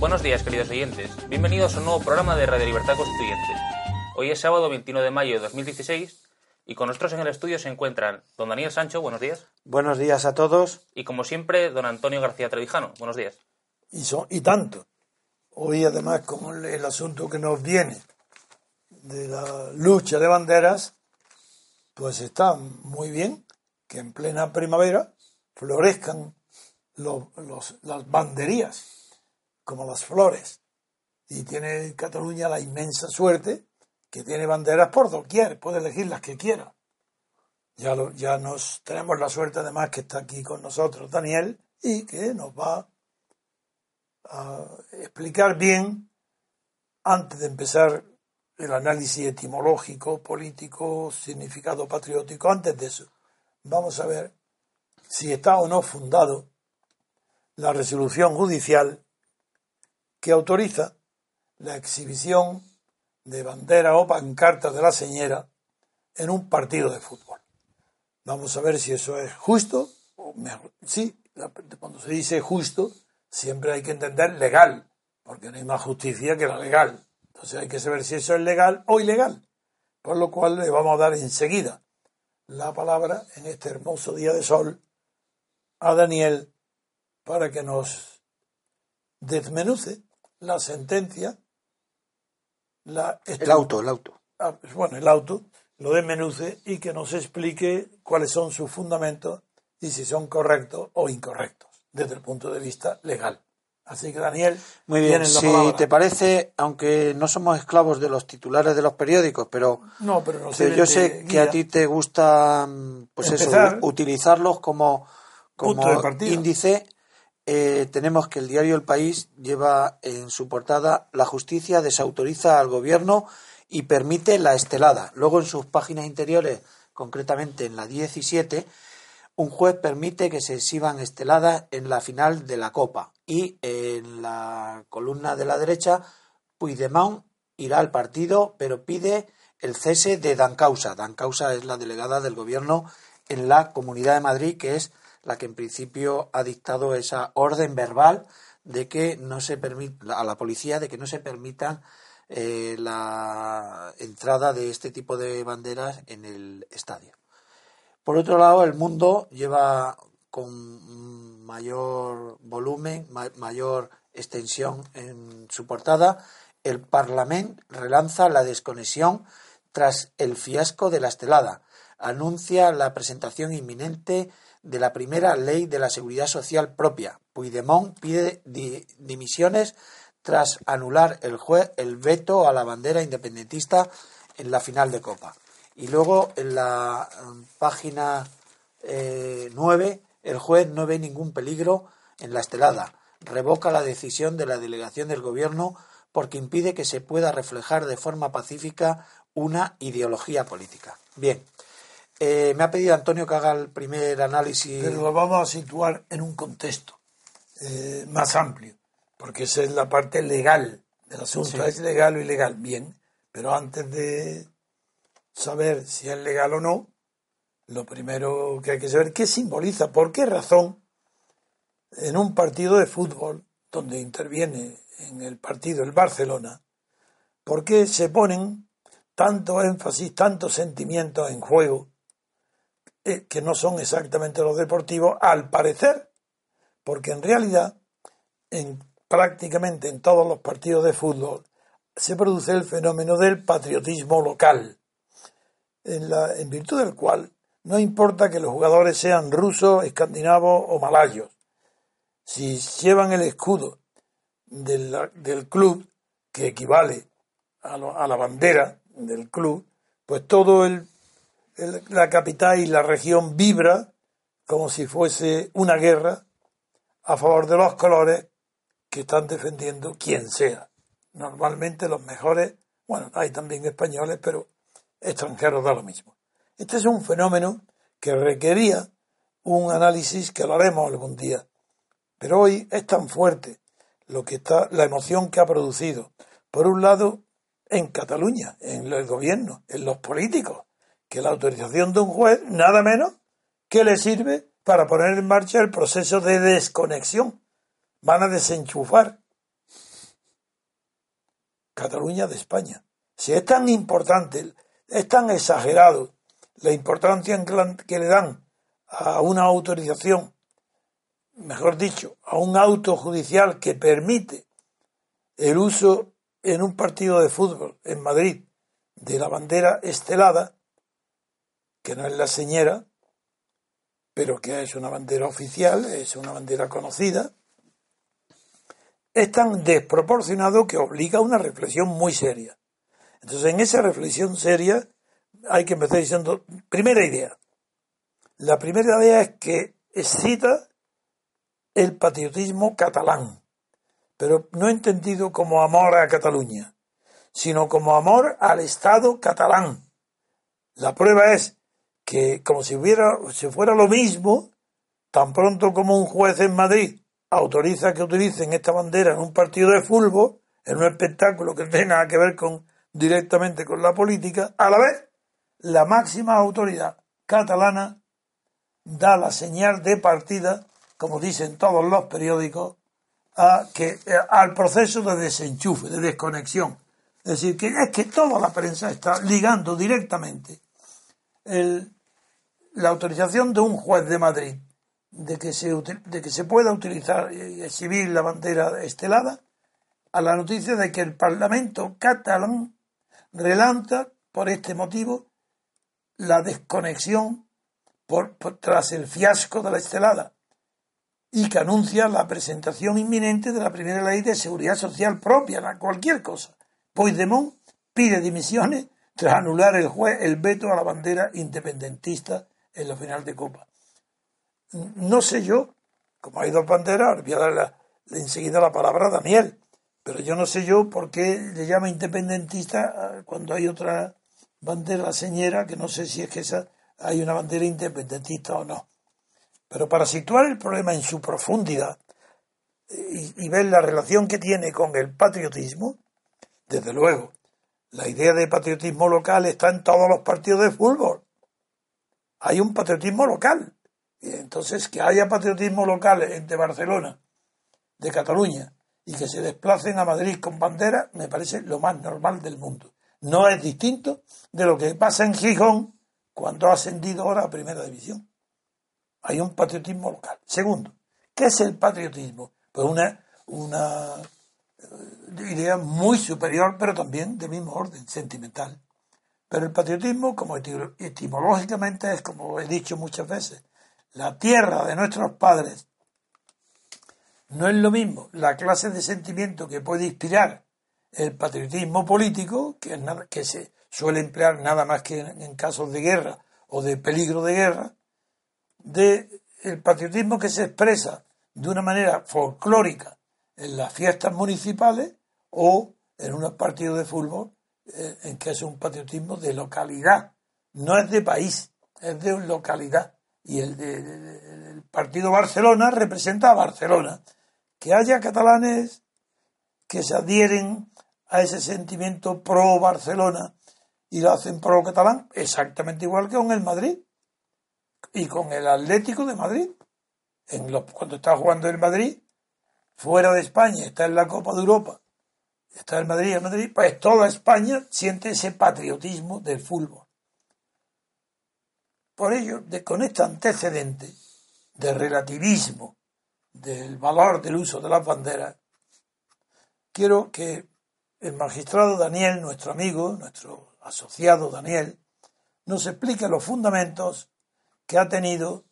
Buenos días, queridos oyentes. Bienvenidos a un nuevo programa de Radio Libertad Constituyente. Hoy es sábado 21 de mayo de 2016 y con nosotros en el estudio se encuentran don Daniel Sancho, buenos días. Buenos días a todos. Y como siempre, don Antonio García Trevijano, buenos días. Y, son, y tanto. Hoy además con el, el asunto que nos viene de la lucha de banderas, pues está muy bien que en plena primavera florezcan los, los, las banderías, como las flores. Y tiene Cataluña la inmensa suerte que tiene banderas por doquier, puede elegir las que quiera. Ya, ya nos tenemos la suerte además que está aquí con nosotros Daniel y que nos va a explicar bien, antes de empezar el análisis etimológico, político, significado patriótico, antes de eso, vamos a ver si está o no fundado la resolución judicial que autoriza la exhibición de bandera o pancarta de la señora en un partido de fútbol. Vamos a ver si eso es justo o mejor. Sí, cuando se dice justo, siempre hay que entender legal, porque no hay más justicia que la legal. Entonces hay que saber si eso es legal o ilegal. Por lo cual le vamos a dar enseguida la palabra en este hermoso día de sol a Daniel para que nos desmenuce la sentencia la el auto, el auto. Ah, pues bueno, el auto lo desmenuce y que nos explique cuáles son sus fundamentos y si son correctos o incorrectos desde el punto de vista legal. Así que Daniel, muy bien. Si palabra. te parece, aunque no somos esclavos de los titulares de los periódicos, pero, no, pero, no yo sé que a ti te gusta, pues Empezar, eso, utilizarlos como, como índice. Eh, tenemos que el diario El País lleva en su portada la justicia desautoriza al gobierno y permite la estelada. Luego en sus páginas interiores, concretamente en la 17, un juez permite que se exhiban esteladas en la final de la Copa. Y en la columna de la derecha, Puigdemont irá al partido, pero pide el cese de Dancausa. Dancausa es la delegada del gobierno en la Comunidad de Madrid, que es la que en principio ha dictado esa orden verbal de que no se permita a la policía de que no se permita eh, la entrada de este tipo de banderas en el estadio. Por otro lado, el mundo lleva con mayor volumen, ma mayor extensión en su portada, el Parlamento relanza la desconexión tras el fiasco de la estelada. Anuncia la presentación inminente de la primera ley de la seguridad social propia. Puigdemont pide di dimisiones tras anular el, juez, el veto a la bandera independentista en la final de Copa. Y luego en la um, página eh, 9, el juez no ve ningún peligro en la estelada. Revoca la decisión de la delegación del gobierno porque impide que se pueda reflejar de forma pacífica una ideología política. Bien, eh, me ha pedido Antonio que haga el primer análisis. Pero lo vamos a situar en un contexto eh, más amplio, porque esa es la parte legal del asunto. Sí. ¿Es legal o ilegal? Bien, pero antes de saber si es legal o no, lo primero que hay que saber qué simboliza, por qué razón en un partido de fútbol donde interviene en el partido el Barcelona, ¿por qué se ponen tanto énfasis, tantos sentimientos en juego eh, que no son exactamente los deportivos, al parecer, porque en realidad en prácticamente en todos los partidos de fútbol se produce el fenómeno del patriotismo local, en, la, en virtud del cual no importa que los jugadores sean rusos, escandinavos o malayos, si llevan el escudo del, del club, que equivale a, a, la bandera del club, pues todo el, la capital y la región vibra como si fuese una guerra a favor de los colores que están defendiendo quien sea. Normalmente los mejores, bueno, hay también españoles, pero extranjeros da lo mismo. Este es un fenómeno que requería un análisis que lo haremos algún día. Pero hoy es tan fuerte lo que está, la emoción que ha producido. Por un lado, en Cataluña, en el gobierno, en los políticos, que la autorización de un juez, nada menos, que le sirve para poner en marcha el proceso de desconexión. Van a desenchufar Cataluña de España. Si es tan importante, es tan exagerado la importancia que le dan a una autorización, mejor dicho, a un auto judicial que permite el uso en un partido de fútbol en Madrid de la bandera estelada, que no es la señera, pero que es una bandera oficial, es una bandera conocida, es tan desproporcionado que obliga a una reflexión muy seria. Entonces, en esa reflexión seria hay que empezar diciendo, primera idea. La primera idea es que excita el patriotismo catalán, pero no entendido como amor a Cataluña, sino como amor al Estado catalán. La prueba es que como si hubiera, si fuera lo mismo, tan pronto como un juez en Madrid autoriza que utilicen esta bandera en un partido de fútbol, en un espectáculo que no tiene nada que ver con directamente con la política, a la vez la máxima autoridad catalana da la señal de partida, como dicen todos los periódicos, a que, eh, al proceso de desenchufe, de desconexión. Es decir, que es que toda la prensa está ligando directamente la autorización de un juez de Madrid de que se, de que se pueda utilizar y exhibir la bandera estelada a la noticia de que el Parlamento catalán relanta por este motivo la desconexión por, tras el fiasco de la estelada y que anuncia la presentación inminente de la primera ley de seguridad social propia, cualquier cosa. Puigdemont pide dimisiones tras anular el juez el veto a la bandera independentista en la final de Copa. No sé yo, como hay dos banderas, voy a dar enseguida la palabra a Daniel, pero yo no sé yo por qué le llama independentista cuando hay otra bandera señera, que no sé si es que esa hay una bandera independentista o no. Pero para situar el problema en su profundidad y, y ver la relación que tiene con el patriotismo, desde luego, la idea de patriotismo local está en todos los partidos de fútbol. Hay un patriotismo local. Y entonces, que haya patriotismo local entre Barcelona, de Cataluña, y que se desplacen a Madrid con bandera, me parece lo más normal del mundo no es distinto de lo que pasa en Gijón cuando ha ascendido ahora a Primera División. Hay un patriotismo local. Segundo, ¿qué es el patriotismo? Pues una, una eh, idea muy superior, pero también de mismo orden, sentimental. Pero el patriotismo, como etimológicamente es, como he dicho muchas veces, la tierra de nuestros padres, no es lo mismo la clase de sentimiento que puede inspirar el patriotismo político, que, es nada, que se suele emplear nada más que en, casos de guerra o de peligro de guerra, de el patriotismo que se expresa de una manera folclórica en las fiestas municipales o en unos partidos de fútbol en que es un patriotismo de localidad, no es de país, es de localidad. Y el, el partido Barcelona representa a Barcelona. Que haya catalanes que se adhieren a ese sentimiento pro Barcelona y lo hacen pro catalán, exactamente igual que con el Madrid y con el Atlético de Madrid. en los, cuando está jugando el Madrid, fuera de España, está en la Copa de Europa, está en Madrid, en Madrid, pues toda España siente ese patriotismo del fútbol. Por ello, con este antecedente de relativismo del valor del uso de las banderas, quiero que el magistrado Daniel, nuestro amigo, nuestro asociado Daniel, nos explique los fundamentos que ha tenido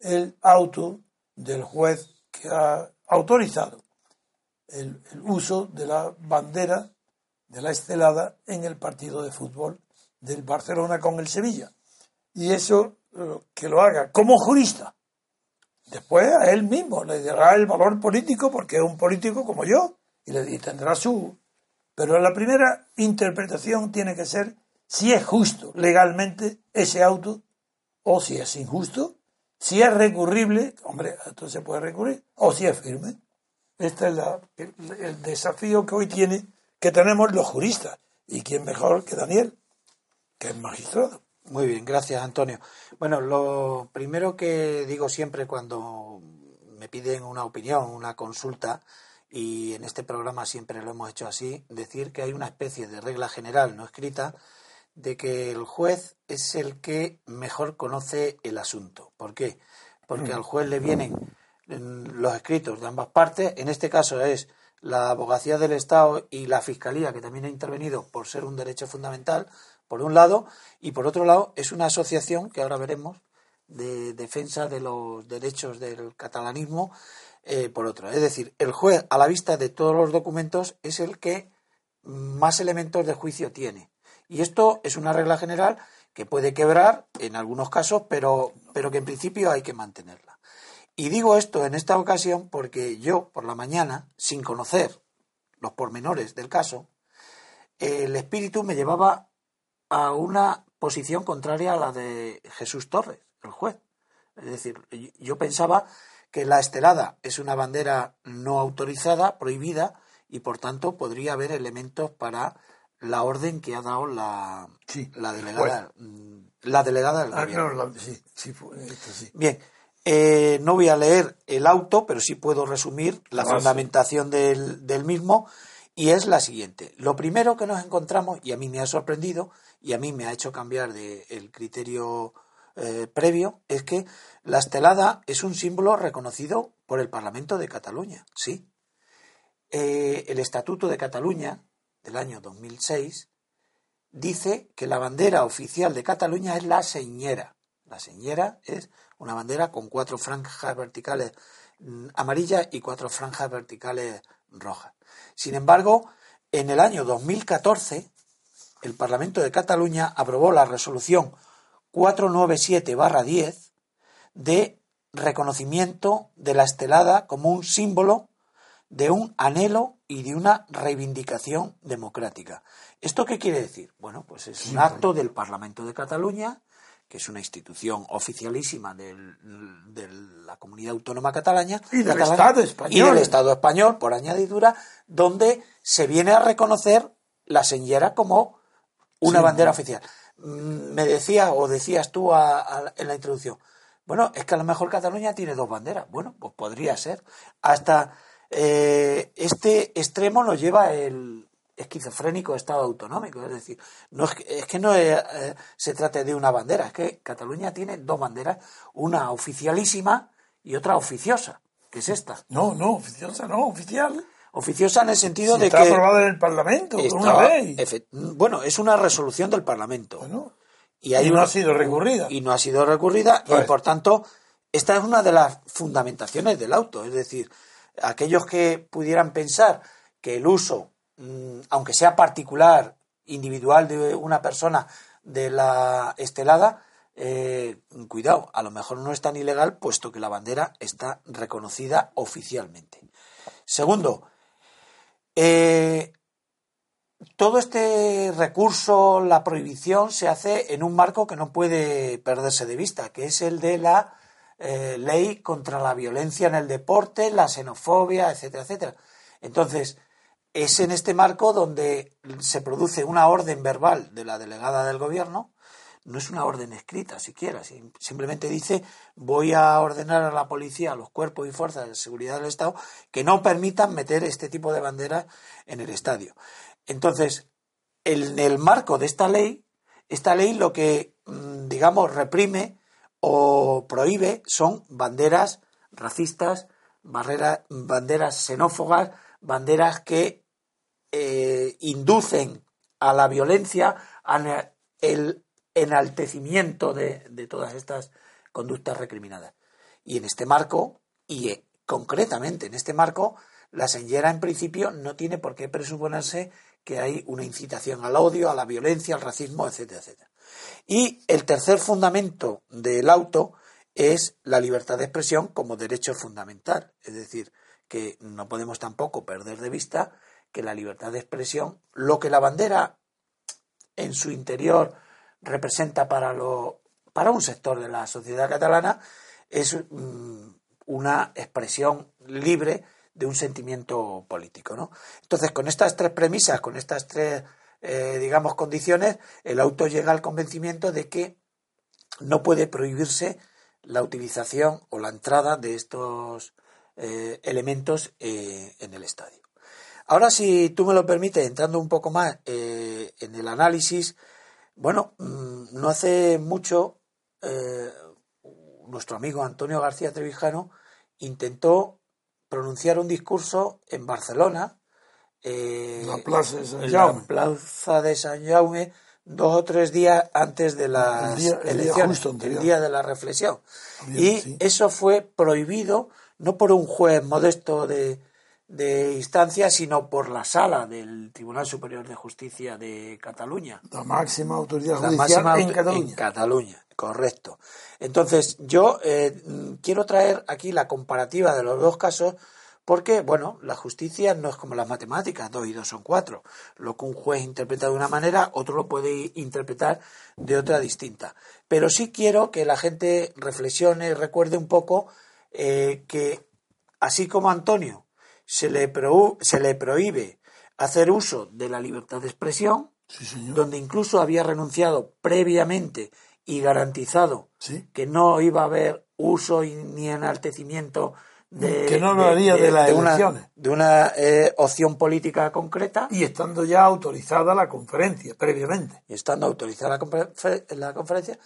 el auto del juez que ha autorizado el, uso de la bandera de la estelada en el partido de fútbol del Barcelona con el Sevilla. Y eso eh, que lo haga como jurista. Después a él mismo le dará el valor político porque es un político como yo y le tendrá su... Pero la primera interpretación tiene que ser si es justo legalmente ese auto o si es injusto, si es recurrible, hombre, entonces se puede recurrir, o si es firme. Este es el, desafío que hoy tiene, que tenemos los juristas. ¿Y quién mejor que Daniel, que es magistrado? Muy bien, gracias Antonio. Bueno, lo primero que digo siempre cuando me piden una opinión, una consulta, y en este programa siempre lo hemos hecho así, decir que hay una especie de regla general no escrita de que el juez es el que mejor conoce el asunto. ¿Por qué? Porque al juez le vienen los escritos de ambas partes, en este caso es la abogacía del Estado y la Fiscalía, que también ha intervenido por ser un derecho fundamental, por un lado, y por otro lado es una asociación que ahora veremos de defensa de los derechos del catalanismo, eh, por otro. Es decir, el juez, a la vista de todos los documentos, es el que más elementos de juicio tiene. Y esto es una regla general que puede quebrar en algunos casos, pero, pero que en principio hay que mantenerla. Y digo esto en esta ocasión porque yo, por la mañana, sin conocer los pormenores del caso, el espíritu me llevaba a una posición contraria a la de Jesús Torres, el juez. Es decir, yo pensaba que la estelada es una bandera no autorizada, prohibida, y por tanto podría haber elementos para la orden que ha dado la, la delegada mm, la delegada del ah, Bien, eh, no voy a leer el auto, pero sí puedo resumir la ah, fundamentación del, del, mismo y es la siguiente. Lo primero que nos encontramos, y a mí me ha sorprendido y a mí me ha hecho cambiar de, el criterio eh, previo, es que la estelada es un símbolo reconocido por el Parlamento de Cataluña, sí. Eh, el Estatuto de Cataluña del año 2006 dice que la bandera oficial de Cataluña es la señera. La señera es una bandera con cuatro franjas verticales mm, amarillas y cuatro franjas verticales rojas. Sin embargo, en el año 2014, el Parlamento de Cataluña aprobó la resolución 497-10 de reconocimiento de la estelada como un símbolo de un anhelo y de una reivindicación democrática. ¿Esto qué quiere decir? Bueno, pues es un acto del Parlamento de Cataluña, que es una institución oficialísima de la comunidad autónoma catalana y del Estado español. Y del Estado español, por añadidura, donde se viene a reconocer la señera como una bandera oficial. Mm, me decía, o decías tú en la introducción, bueno, es que a lo mejor Cataluña tiene dos banderas. Bueno, pues podría ser. Hasta eh, este extremo lo lleva el esquizofrénico Estado autonómico. Es decir, no es, que, no eh, se trate de una bandera, es que Cataluña tiene dos banderas, una oficialísima y otra oficiosa, que es esta. No, no, oficiosa no, oficial. Oficiosa en el sentido de que. Está aprobada en el Parlamento, una ley. Bueno, es una resolución del Parlamento. y, no ha sido recurrida. Y no ha sido recurrida, y pues. por tanto, esta es una de las fundamentaciones del auto. Es decir, aquellos que pudieran pensar que el uso, aunque sea particular, individual de una persona de la estelada, eh, cuidado, a lo mejor no es tan ilegal puesto que la bandera está reconocida oficialmente. Segundo, eh, todo este recurso, la prohibición, se hace en un marco que no puede perderse de vista, que es el de la eh, ley contra la violencia en el deporte, la xenofobia, etcétera, etcétera. Entonces, es en este marco donde se produce una orden verbal de la delegada del gobierno, no es una orden escrita siquiera, simplemente dice voy a ordenar a la policía, a los cuerpos y fuerzas de seguridad del Estado que no permitan meter este tipo de banderas en el estadio. Entonces, en el marco de esta ley, esta ley lo que, mm, digamos, reprime o prohíbe son banderas racistas, banderas xenófobas, banderas que eh, inducen a la violencia, al enaltecimiento de, de, todas estas conductas recriminadas. Y en este marco, y eh, concretamente en este marco, la señera en principio no tiene por qué presuponerse que hay una incitación al odio, a la violencia, al racismo, etcétera, etcétera. Y el tercer fundamento del auto es la libertad de expresión como derecho fundamental. Es decir, que no podemos tampoco perder de vista que la libertad de expresión, lo que la bandera en su interior representa para, lo, para un sector de la sociedad catalana, es mm, una expresión libre de un sentimiento político. ¿no? Entonces, con estas tres premisas, con estas tres, eh, digamos, condiciones, el auto llega al convencimiento de que no puede prohibirse la utilización o la entrada de estos eh, elementos eh, en el estadio. Ahora, si tú me lo permites, entrando un poco más en el análisis, bueno, mm, no hace mucho nuestro amigo Antonio García Trevijano intentó pronunciar un discurso en Barcelona, eh, la plaza de San en la plaza de San Jaume, dos o tres días antes de las elecciones, el día de la reflexión. y eso fue prohibido no por un juez modesto de, de instancia, sino por la sala del Tribunal Superior de Justicia de Cataluña. La máxima autoridad judicial en Cataluña. En Cataluña, correcto. Entonces, yo eh, quiero traer aquí la comparativa de los dos casos porque, bueno, la justicia no es como las matemáticas, dos y dos son cuatro. Lo que un juez interpreta de una manera, otro lo puede interpretar de otra distinta. Pero sí quiero que la gente reflexione recuerde un poco eh, que, así como Antonio se le, se le prohíbe hacer uso de la libertad de expresión, donde incluso había renunciado previamente y garantizado que no iba a haber uso ni enaltecimiento de, que no lo haría de, las elecciones. de una eh, opción política concreta. Y estando ya autorizada la conferencia, previamente. Y estando autorizada la, conferencia,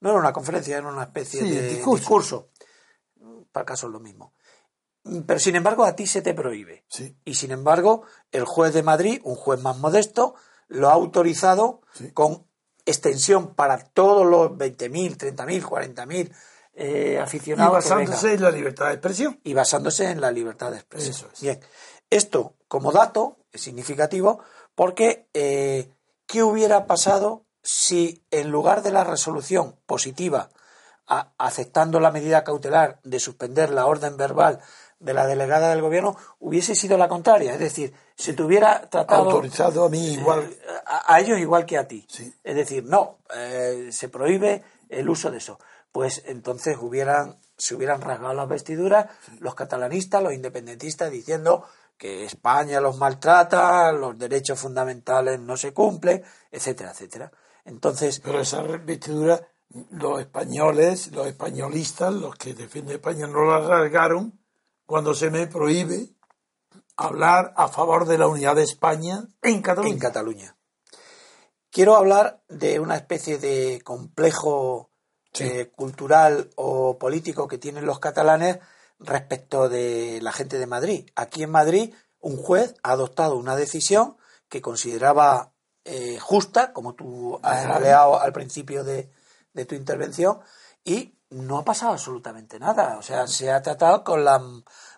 no era una conferencia, era una especie de discurso. Para el caso es lo mismo. Pero sin embargo, a ti se te prohíbe. Y sin embargo, el juez de Madrid, un juez más modesto, lo ha autorizado con extensión para todos los 20.000, 30.000, 40.000 eh, aficionados. Y basándose en la libertad de expresión. Y basándose en la libertad de expresión. Bien, esto como dato es significativo porque eh, ¿qué hubiera pasado si en lugar de la resolución positiva aceptando la medida cautelar de suspender la orden verbal de la delegada del gobierno hubiese sido la contraria, es decir, se te hubiera tratado autorizado a mí igual. eh, a, ellos igual que a ti, es decir, no eh, se prohíbe el uso de eso, pues entonces hubieran se hubieran rasgado las vestiduras los catalanistas, los independentistas diciendo que España los maltrata, los derechos fundamentales no se cumplen, etcétera, etcétera. Entonces, pero esa vestidura los españoles, los españolistas, los que defienden España no la rasgaron cuando se me prohíbe hablar a favor de la unidad de España en Cataluña. En Cataluña. Quiero hablar de una especie de complejo eh, cultural o político que tienen los catalanes respecto de la gente de Madrid. Aquí en Madrid, un juez ha adoptado una decisión que consideraba eh, justa, como tú has aleado al principio de, de tu intervención, y no ha pasado absolutamente nada. O sea, se ha tratado con la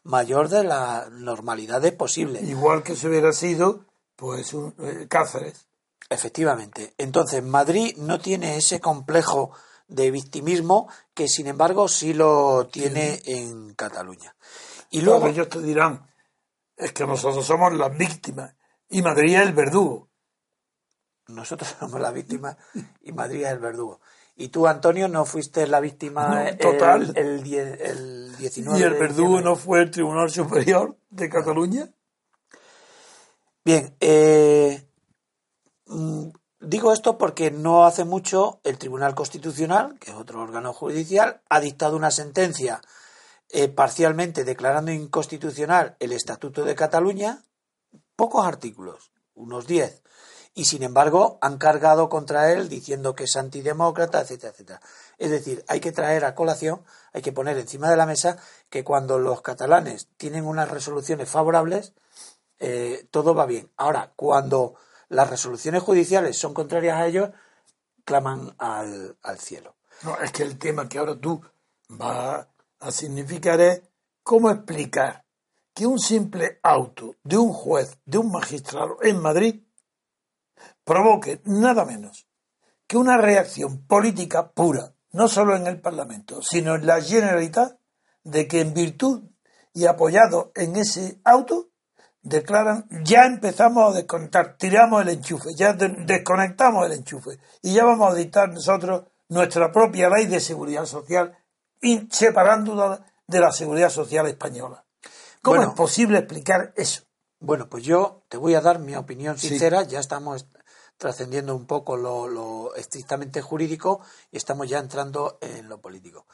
mayor de las normalidades posibles. Igual que se hubiera sido, pues, un, eh, Cáceres. Efectivamente. Entonces, Madrid no tiene ese complejo de victimismo que, sin embargo, sí lo tiene en Cataluña. Y luego ellos te dirán, es que nosotros somos las víctimas y Madrid es el verdugo. Nosotros somos las víctimas y Madrid es el verdugo. Y tú, Antonio, no fuiste la víctima total. El, el, 19 ¿Y el verdugo no fue el Tribunal Superior de Cataluña? Bien, eh, mm, digo esto porque no hace mucho el Tribunal Constitucional, que es otro órgano judicial, ha dictado una sentencia eh, parcialmente declarando inconstitucional el Estatuto de Cataluña, pocos artículos, unos diez, y sin embargo han cargado contra él diciendo que es antidemócrata, etcétera, etcétera. Es decir, hay que traer a colación, hay que poner encima de la mesa que cuando los catalanes tienen unas resoluciones favorables, eh, todo va bien. Ahora, cuando las resoluciones judiciales son contrarias a ellos, claman al, al cielo. No, es que el tema que ahora tú vas a significar es cómo explicar que un simple auto de un juez, de un magistrado en Madrid, provoque nada menos que una reacción política pura, no solo en el Parlamento, sino en la Generalitat, de que en virtud y apoyado en ese auto, declaran, ya empezamos a desconectar, tiramos el enchufe, ya desconectamos el enchufe y ya vamos a dictar nosotros nuestra propia ley de seguridad social, separándola de la seguridad social española. ¿Cómo es posible explicar eso? Bueno, pues yo te voy a dar mi opinión sincera, ya estamos trascendiendo un poco lo, estrictamente jurídico y estamos ya entrando en lo político.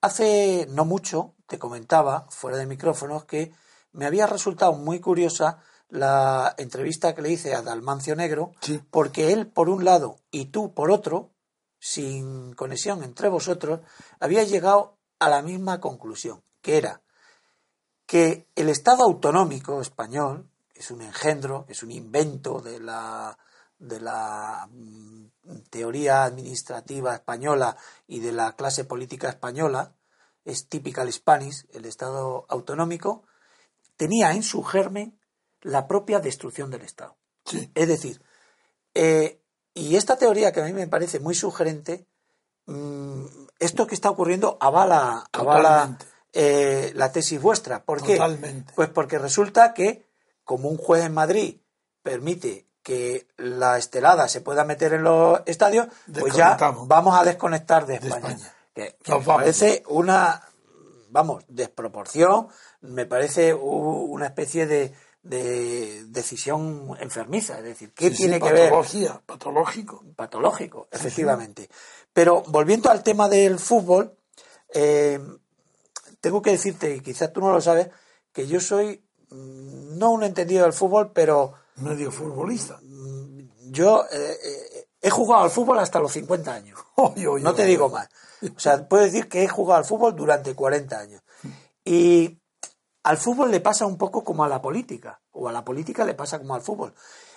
Hace no mucho te comentaba, fuera de micrófonos, que me había resultado muy curiosa la entrevista que le hice a Dalmancio Negro, porque él por un lado y tú por otro, sin conexión entre vosotros, había llegado a la misma conclusión, que era que el Estado autonómico español, es un engendro, es un invento de la de la mm, teoría administrativa española y de la clase política española, es typical Spanish, el Estado autonómico, tenía en su germen la propia destrucción del Estado. Es decir, eh, y esta teoría que a mí me parece muy sugerente, mm, esto que está ocurriendo avala, avala eh, la tesis vuestra. ¿Por qué? Pues porque resulta que, como un juez en Madrid permite que la estelada se pueda meter en los estadios, pues ya vamos a desconectar de España. Que, me parece una, vamos, desproporción, me parece una especie de, decisión enfermiza. Es decir, ¿qué tiene que ver? Patológico. Patológico, efectivamente. Pero volviendo al tema del fútbol, eh, tengo que decirte, y quizás tú no lo sabes, que yo soy mm, no un entendido del fútbol, pero medio futbolista. Yo eh, eh, he jugado al fútbol hasta los 50 años. no te digo más. O sea, puedo decir que he jugado al fútbol durante 40 años. Y al fútbol le pasa un poco como a la política, o a la política le pasa como al fútbol.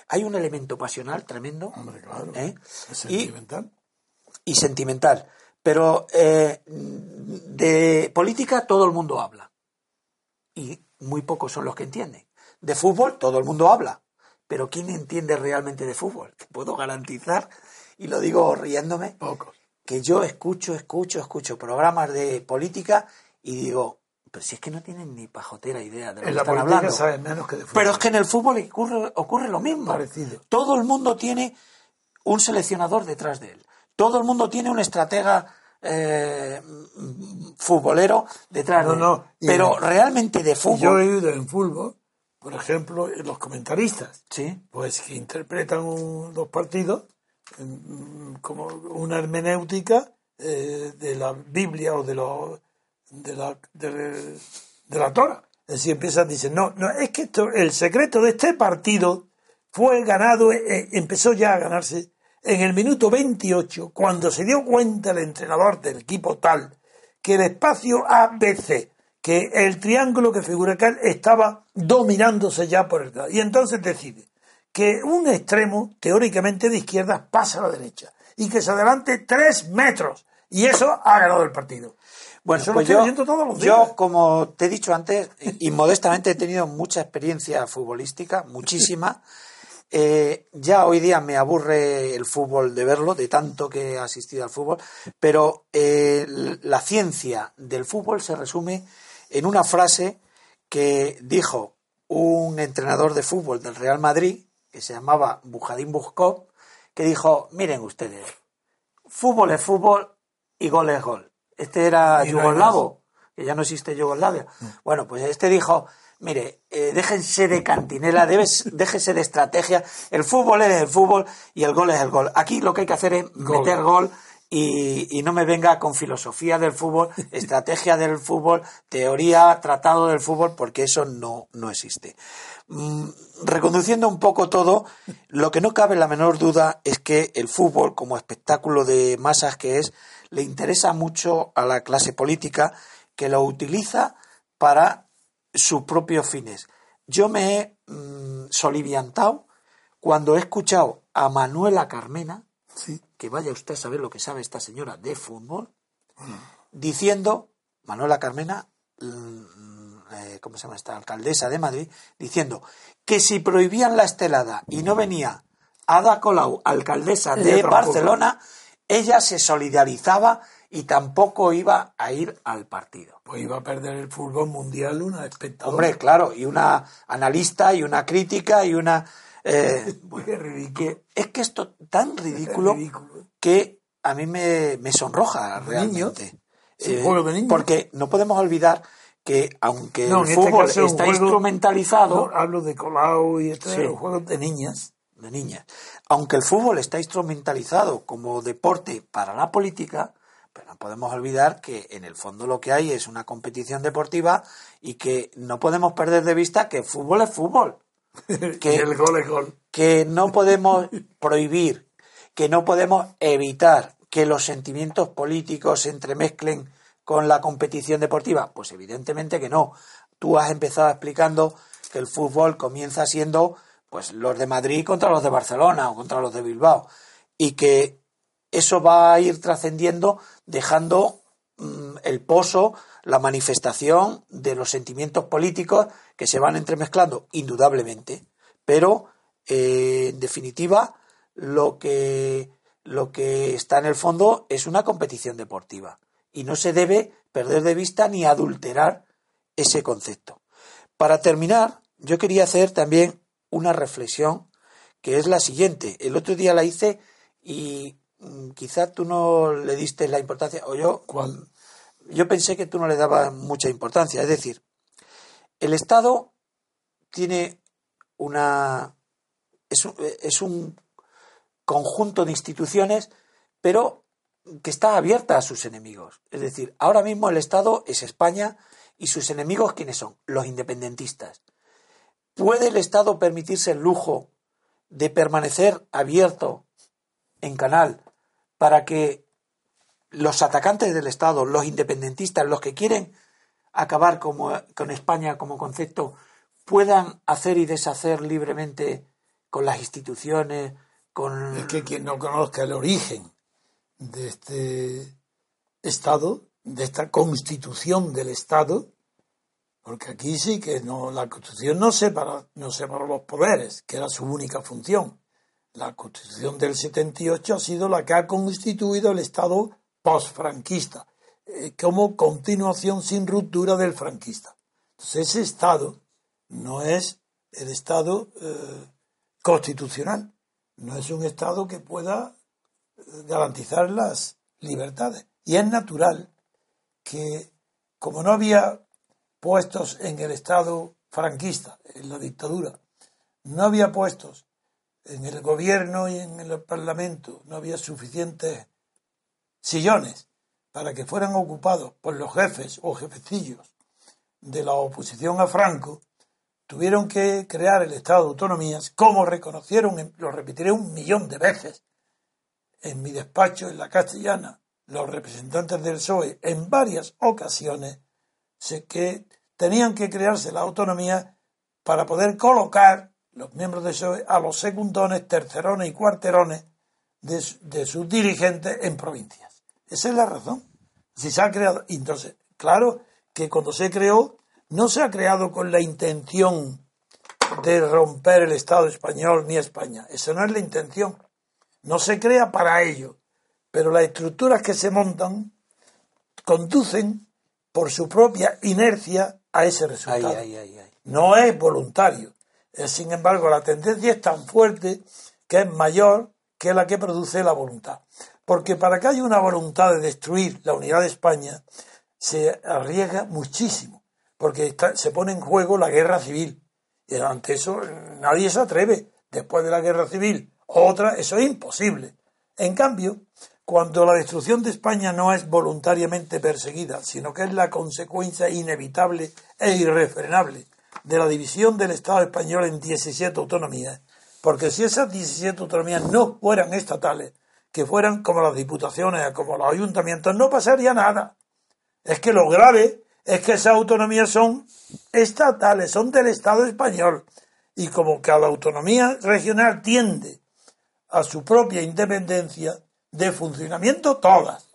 Hay un elemento pasional tremendo. Hombre, claro. ¿eh? sentimental. Y, sentimental. Pero de política todo el mundo habla. Y muy pocos son los que entienden. De fútbol todo el mundo habla. Pero ¿quién entiende realmente de fútbol? Te puedo garantizar, y lo digo riéndome, Pocos. que yo escucho, escucho, escucho programas de política y digo, pero si es que no tienen ni pajotera idea de lo en que la están hablando. Saben menos que de fútbol. Pero es que en el fútbol ocurre, ocurre lo mismo. Parecido. Todo el mundo tiene un seleccionador detrás de él. Todo el mundo tiene un estratega eh, futbolero detrás de él. No, Pero realmente de fútbol. Yo he ido en fútbol por ejemplo, los comentaristas, ¿Sí? pues que interpretan un, los partidos como una hermenéutica eh, de la Biblia o de, lo, de, la, de, la Torah. Es decir, empiezan, dicen, no, no, es que esto, el secreto de este partido fue ganado, eh, eh, empezó ya a ganarse en el minuto 28, cuando se dio cuenta el entrenador del equipo tal que el espacio ABC que el triángulo que figura acá estaba dominándose ya por el y entonces decide que un extremo teóricamente de izquierda pasa a la derecha y que se adelante tres metros y eso ha ganado el partido. Bueno, pues yo, yo, como te he dicho antes, y modestamente he tenido mucha experiencia futbolística, muchísima. Eh, ya hoy día me aburre el fútbol de verlo, de tanto que he asistido al fútbol, pero eh, la ciencia del fútbol se resume en una frase que dijo un entrenador de fútbol del Real Madrid, que se llamaba Bujadín Buscó, que dijo, miren ustedes, fútbol es fútbol y gol es gol. Este era yugoslavo, que ya no existe Yugoslavia. Mm. Bueno, pues este dijo, Mire, eh, déjense de cantinela, debes, déjese de estrategia. El fútbol es el fútbol y el gol es el gol. Aquí lo que hay que hacer es meter gol y, no me venga con filosofía del fútbol, estrategia del fútbol, teoría, tratado del fútbol, porque eso no, no existe. Mm, reconduciendo un poco todo, lo que no cabe la menor duda es que el fútbol, como espectáculo de masas que es, le interesa mucho a la clase política que lo utiliza para sus propios fines. Yo me he mm, soliviantado cuando he escuchado a Manuela Carmena, que vaya usted a saber lo que sabe esta señora de fútbol, diciendo, Manuela Carmena, mm, eh, ¿cómo se llama esta? Alcaldesa de Madrid, diciendo que si prohibían la estelada y no venía Ada Colau, alcaldesa de Barcelona, ella se solidarizaba y tampoco iba a ir al partido. Pues iba a perder el fútbol mundial una espectadora. Hombre, claro, y una analista y una crítica y una... Eh, es que esto tan ridículo, que a mí me, sonroja realmente. Eh, porque no podemos olvidar que aunque el este fútbol está instrumentalizado... hablo de Colau y este los juegos de niñas. De niñas. Aunque el fútbol está instrumentalizado como deporte para la política, pero no podemos olvidar que en el fondo lo que hay es una competición deportiva y que no podemos perder de vista que el fútbol es fútbol. Que, el gol es gol. Que no podemos prohibir, que no podemos evitar que los sentimientos políticos se entremezclen con la competición deportiva. Pues evidentemente que no. Tú has empezado explicando que el fútbol comienza siendo pues los de Madrid contra los de Barcelona o contra los de Bilbao y que eso va a ir trascendiendo dejando el pozo, la manifestación de los sentimientos políticos que se van entremezclando, indudablemente, pero eh, en definitiva lo que, lo que está en el fondo es una competición deportiva y no se debe perder de vista ni adulterar ese concepto. Para terminar, yo quería hacer también una reflexión que es la siguiente. El otro día la hice y Mm, quizá tú no le diste la importancia, o yo, yo pensé que tú no le dabas mucha importancia. Es decir, el Estado tiene una. Es un, es un conjunto de instituciones, pero que está abierta a sus enemigos. Es decir, ahora mismo el Estado es España y sus enemigos, ¿quiénes son? Los independentistas. ¿Puede el Estado permitirse el lujo de permanecer abierto en canal para que los atacantes del Estado, los independentistas, los que quieren acabar con España como concepto, puedan hacer y deshacer libremente con las instituciones, con... Es que quien no conozca el origen de este Estado, de esta constitución del Estado, porque aquí sí que no, la constitución no separa, no separa los poderes, que era su única función. La Constitución del 78 ha sido la que ha constituido el Estado postfranquista, eh, como continuación sin ruptura del franquista. Entonces ese Estado no es el Estado eh, constitucional, no es un Estado que pueda eh, garantizar las libertades. Y es natural que, como no había puestos en el Estado franquista, en la dictadura, no había puestos en el gobierno y en el parlamento no había suficientes sillones para que fueran ocupados por los jefes o jefecillos de la oposición a Franco, tuvieron que crear el Estado de Autonomías, como reconocieron, lo repetiré un millón de veces, en mi despacho en la castellana, los representantes del PSOE en varias ocasiones, que tenían que crearse la autonomía para poder colocar los miembros de PSOE a los secundones, tercerones y cuarterones de, sus dirigentes en provincias. Esa es la razón. Si se ha creado, entonces, claro que cuando se creó, no se ha creado con la intención de romper el Estado español ni España. Esa no es la intención. No se crea para ello. Pero las estructuras que se montan conducen por su propia inercia a ese resultado. no es voluntario. Eh, sin embargo, la tendencia es tan fuerte que es mayor que la que produce la voluntad. Porque para que haya una voluntad de destruir la unidad de España, se arriesga muchísimo. porque se pone en juego la guerra civil. Y ante eso nadie se atreve. Después de la guerra civil, otra, eso es imposible. En cambio, cuando la destrucción de España no es voluntariamente perseguida, sino que es la consecuencia inevitable e irrefrenable de la división del Estado español en 17 autonomías, porque si esas 17 autonomías no fueran estatales, que fueran como las diputaciones, como los ayuntamientos, no pasaría nada. Es que lo grave es que esas autonomías son estatales, son del Estado español. Y como cada autonomía regional tiende a su propia independencia de funcionamiento, todas.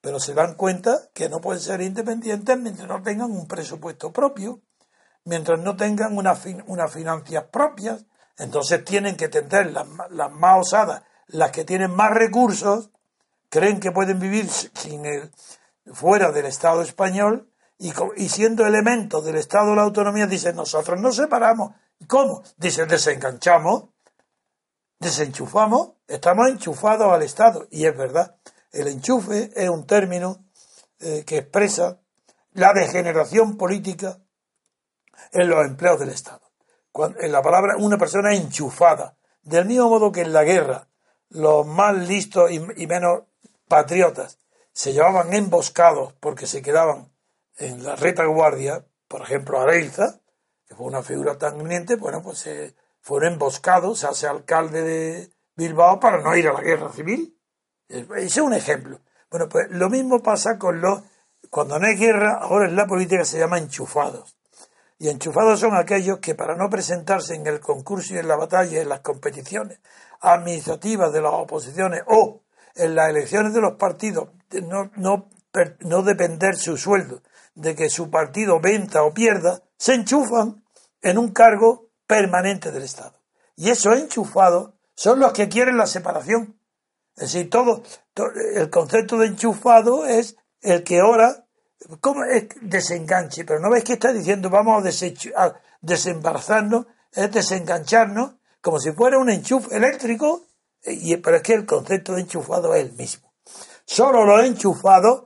Pero se dan cuenta que no pueden ser independientes mientras no tengan un presupuesto propio, mientras no tengan unas finanzas propias. Entonces tienen que tender las, las más osadas, las que tienen más recursos, creen que pueden vivir sin el, fuera del Estado español y, siendo elementos del Estado de la autonomía, dicen, nosotros nos separamos. ¿Cómo? Dicen, desenganchamos, desenchufamos, estamos enchufados al Estado. Y es verdad, el enchufe es un término eh, que expresa la degeneración política en los empleos del Estado. En la palabra una persona enchufada, del mismo modo que en la guerra los más listos y, menos patriotas se llevaban emboscados porque se quedaban en la retaguardia, por ejemplo, Areiza, que fue una figura tan eminente, bueno, pues se fueron emboscados, se hace alcalde de Bilbao para no ir a la guerra civil. Ese es un ejemplo. Bueno, pues lo mismo pasa con los, cuando no hay guerra, ahora en la política se llama enchufados. Y enchufados son aquellos que para no presentarse en el concurso y en la batalla, en las competiciones administrativas de las oposiciones o en las elecciones de los partidos, no, no, no depender su sueldo de que su partido venta o pierda, se enchufan en un cargo permanente del Estado. Y esos enchufados son los que quieren la separación. Es decir, todo, el concepto de enchufado es el que ahora, ¿cómo es desenganche? Pero no ves que está diciendo vamos a, a desembarazarnos, es desengancharnos, como si fuera un enchufe eléctrico, y, pero es que el concepto de enchufado es el mismo. Solo los enchufados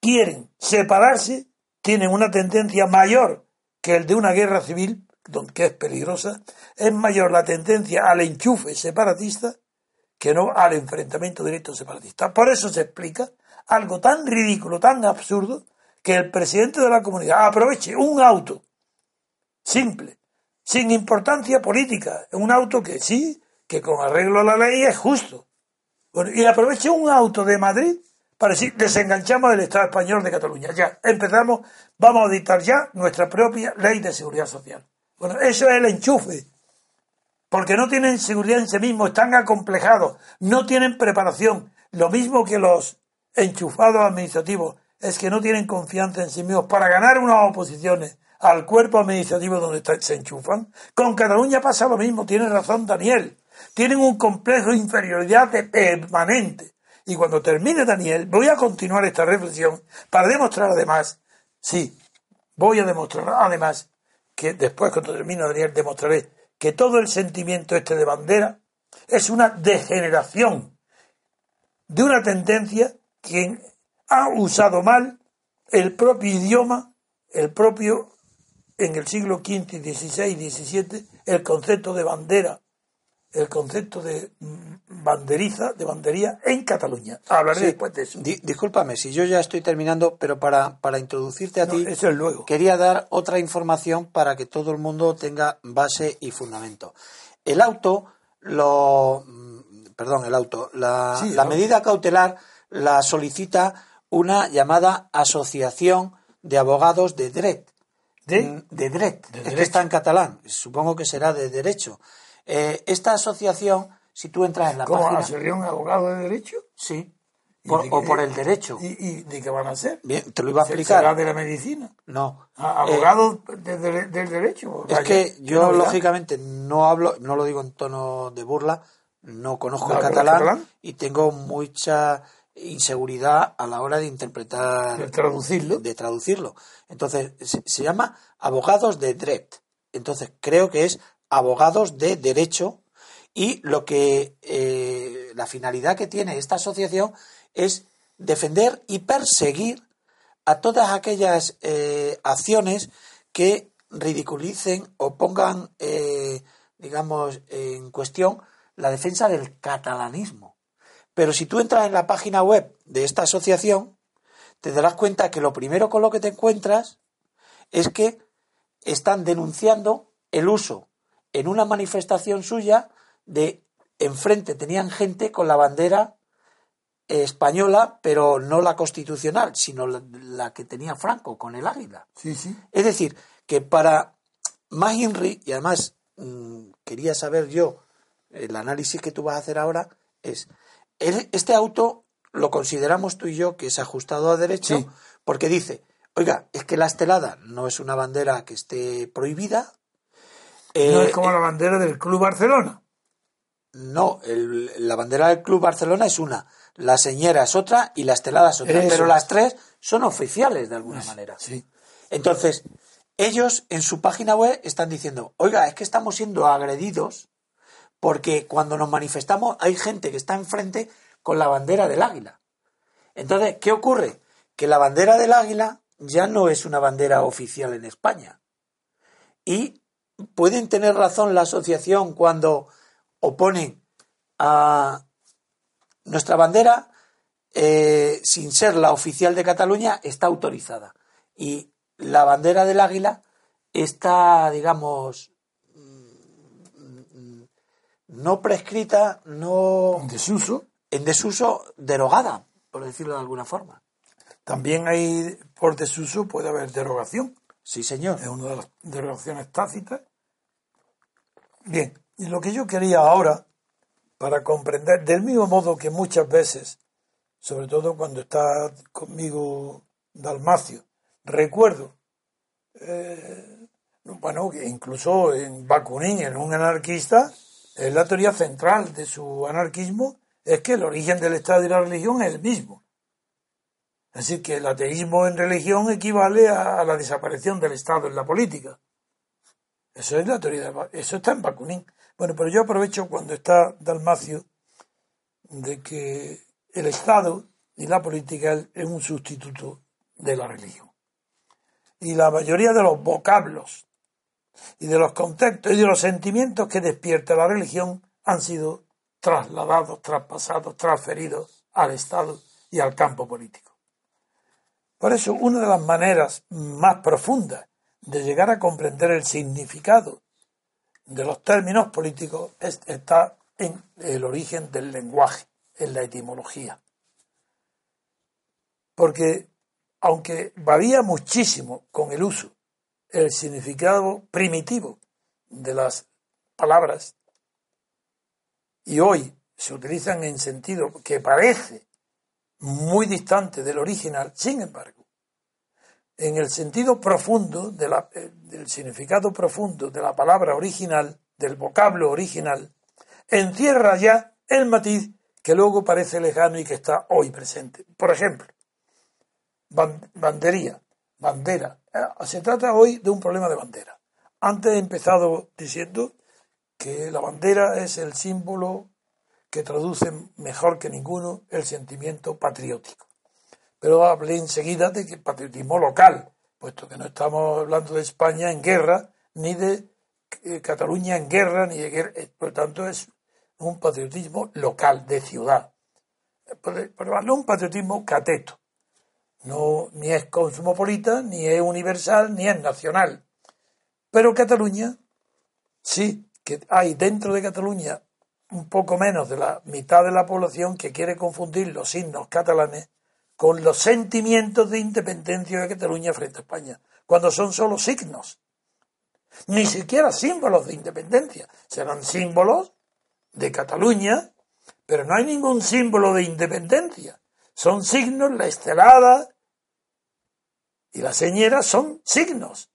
quieren separarse, tienen una tendencia mayor que el de una guerra civil, que es peligrosa, es mayor la tendencia al enchufe separatista que no al enfrentamiento directo separatista. Por eso se explica algo tan ridículo, tan absurdo, que el presidente de la comunidad aproveche un auto simple, sin importancia política, un auto que sí, que con arreglo a la ley es justo, y aproveche un auto de Madrid para decir, desenganchamos del Estado español de Cataluña. Ya, empezamos, vamos a dictar ya nuestra propia ley de seguridad social. Bueno, eso es el enchufe. Porque no tienen seguridad en sí mismos, están acomplejados, no tienen preparación. Lo mismo que los enchufados administrativos, es que no tienen confianza en sí mismos para ganar unas oposiciones al cuerpo administrativo donde se enchufan. Con Cataluña pasa lo mismo, tiene razón Daniel. Tienen un complejo de inferioridad permanente y cuando termine Daniel, voy a continuar esta reflexión para demostrar además, sí, voy a demostrar además que después cuando termine Daniel demostraré que todo el sentimiento este de bandera es una degeneración de una tendencia que ha usado mal el propio idioma, el propio, en el siglo XV, XVI y XVII, el concepto de bandera el concepto de banderiza, de bandería en Cataluña. Hablaré después de eso. discúlpame, si yo ya estoy terminando, pero para, para introducirte a ti, eso es luego. quería dar otra información para que todo el mundo tenga base y fundamento. El auto, lo, perdón, el auto, la, la medida cautelar la solicita una llamada Asociación de Abogados de DRET. ¿De? De DRET, es que está en catalán, supongo que será de derecho. Eh, esta asociación, si tú entras en la ¿Cómo, página... ¿Sería un abogado de derecho? Sí. o por el derecho. ¿Y, de qué van a ser? Bien, te lo iba a explicar. ¿Será de la medicina? No. Ah, ¿Abogados del derecho? Es que yo, lógicamente, no hablo, no lo digo en tono de burla, no conozco el catalán, y tengo mucha inseguridad a la hora de interpretar. De traducirlo. De, traducirlo. Entonces, se, se, llama abogados de DRET. Entonces, creo que es abogados de derecho y lo que eh, la finalidad que tiene esta asociación es defender y perseguir a todas aquellas eh, acciones que ridiculicen o pongan, eh, digamos, en cuestión la defensa del catalanismo. Pero si tú entras en la página web de esta asociación, te darás cuenta que lo primero con lo que te encuentras es que están denunciando el uso en una manifestación suya de enfrente tenían gente con la bandera española, pero no la constitucional, sino la, que tenía Franco con el águila. Sí, sí. Es decir, que para más Henry, y además mm, quería saber yo, el análisis que tú vas a hacer ahora es, este auto lo consideramos tú y yo que es ajustado a derecho, porque dice, oiga, es que la estelada no es una bandera que esté prohibida. no es como eh, la bandera del Club Barcelona. No, la bandera del Club Barcelona es una, la señera es otra y la estelada es otra, pero las tres son oficiales de alguna manera. Sí. Entonces, ellos en su página web están diciendo, oiga, es que estamos siendo agredidos porque cuando nos manifestamos hay gente que está enfrente con la bandera del águila. Entonces, ¿qué ocurre? Que la bandera del águila ya no es una bandera oficial en España. Y pueden tener razón la asociación cuando oponen a nuestra bandera, eh, sin ser la oficial de Cataluña, está autorizada. Y la bandera del águila está, digamos, no prescrita, no. En desuso. En desuso, derogada, por decirlo de alguna forma. También hay, por desuso, puede haber derogación. Sí, señor. Es una de las derogaciones tácitas. Bien, y lo que yo quería ahora para comprender, del mismo modo que muchas veces, sobre todo cuando está conmigo Dalmacio, recuerdo, eh, bueno, que incluso en Bakunin, en un anarquista, la teoría central de su anarquismo es que el origen del Estado y la religión es el mismo. Es decir, que el ateísmo en religión equivale a, la desaparición del Estado en la política. Eso es la teoría, de, eso está en Bakunin. Bueno, pero yo aprovecho cuando está Dalmacio de que el Estado y la política es un sustituto de la religión. Y la mayoría de los vocablos y de los contextos y de los sentimientos que despierta la religión han sido trasladados, traspasados, transferidos al Estado y al campo político. Por eso, una de las maneras más profundas de llegar a comprender el significado de los términos políticos está en el origen del lenguaje, en la etimología. Porque aunque varía muchísimo con el uso, el significado primitivo de las palabras, y hoy se utilizan en sentido que parece muy distante del original, sin embargo, en el sentido profundo eh, del significado profundo de la palabra original, del vocablo original, encierra ya el matiz que luego parece lejano y que está hoy presente. Por ejemplo, bandería, bandera. Eh, se trata hoy de un problema de bandera. Antes he empezado diciendo que la bandera es el símbolo que traduce mejor que ninguno el sentimiento patriótico pero hablé enseguida de que patriotismo local, puesto que no estamos hablando de España en guerra, ni de eh, Cataluña en guerra, ni de guerra, eh, por lo tanto es un patriotismo local, de ciudad. Pero no un patriotismo cateto. No, ni es cosmopolita, ni es universal, ni es nacional. Pero Cataluña, sí, que hay dentro de Cataluña un poco menos de la mitad de la población que quiere confundir los signos catalanes con los sentimientos de independencia de Cataluña frente a España, cuando son solo signos, ni siquiera símbolos de independencia, serán símbolos de Cataluña, pero no hay ningún símbolo de independencia, son signos, la estelada y la señera son signos.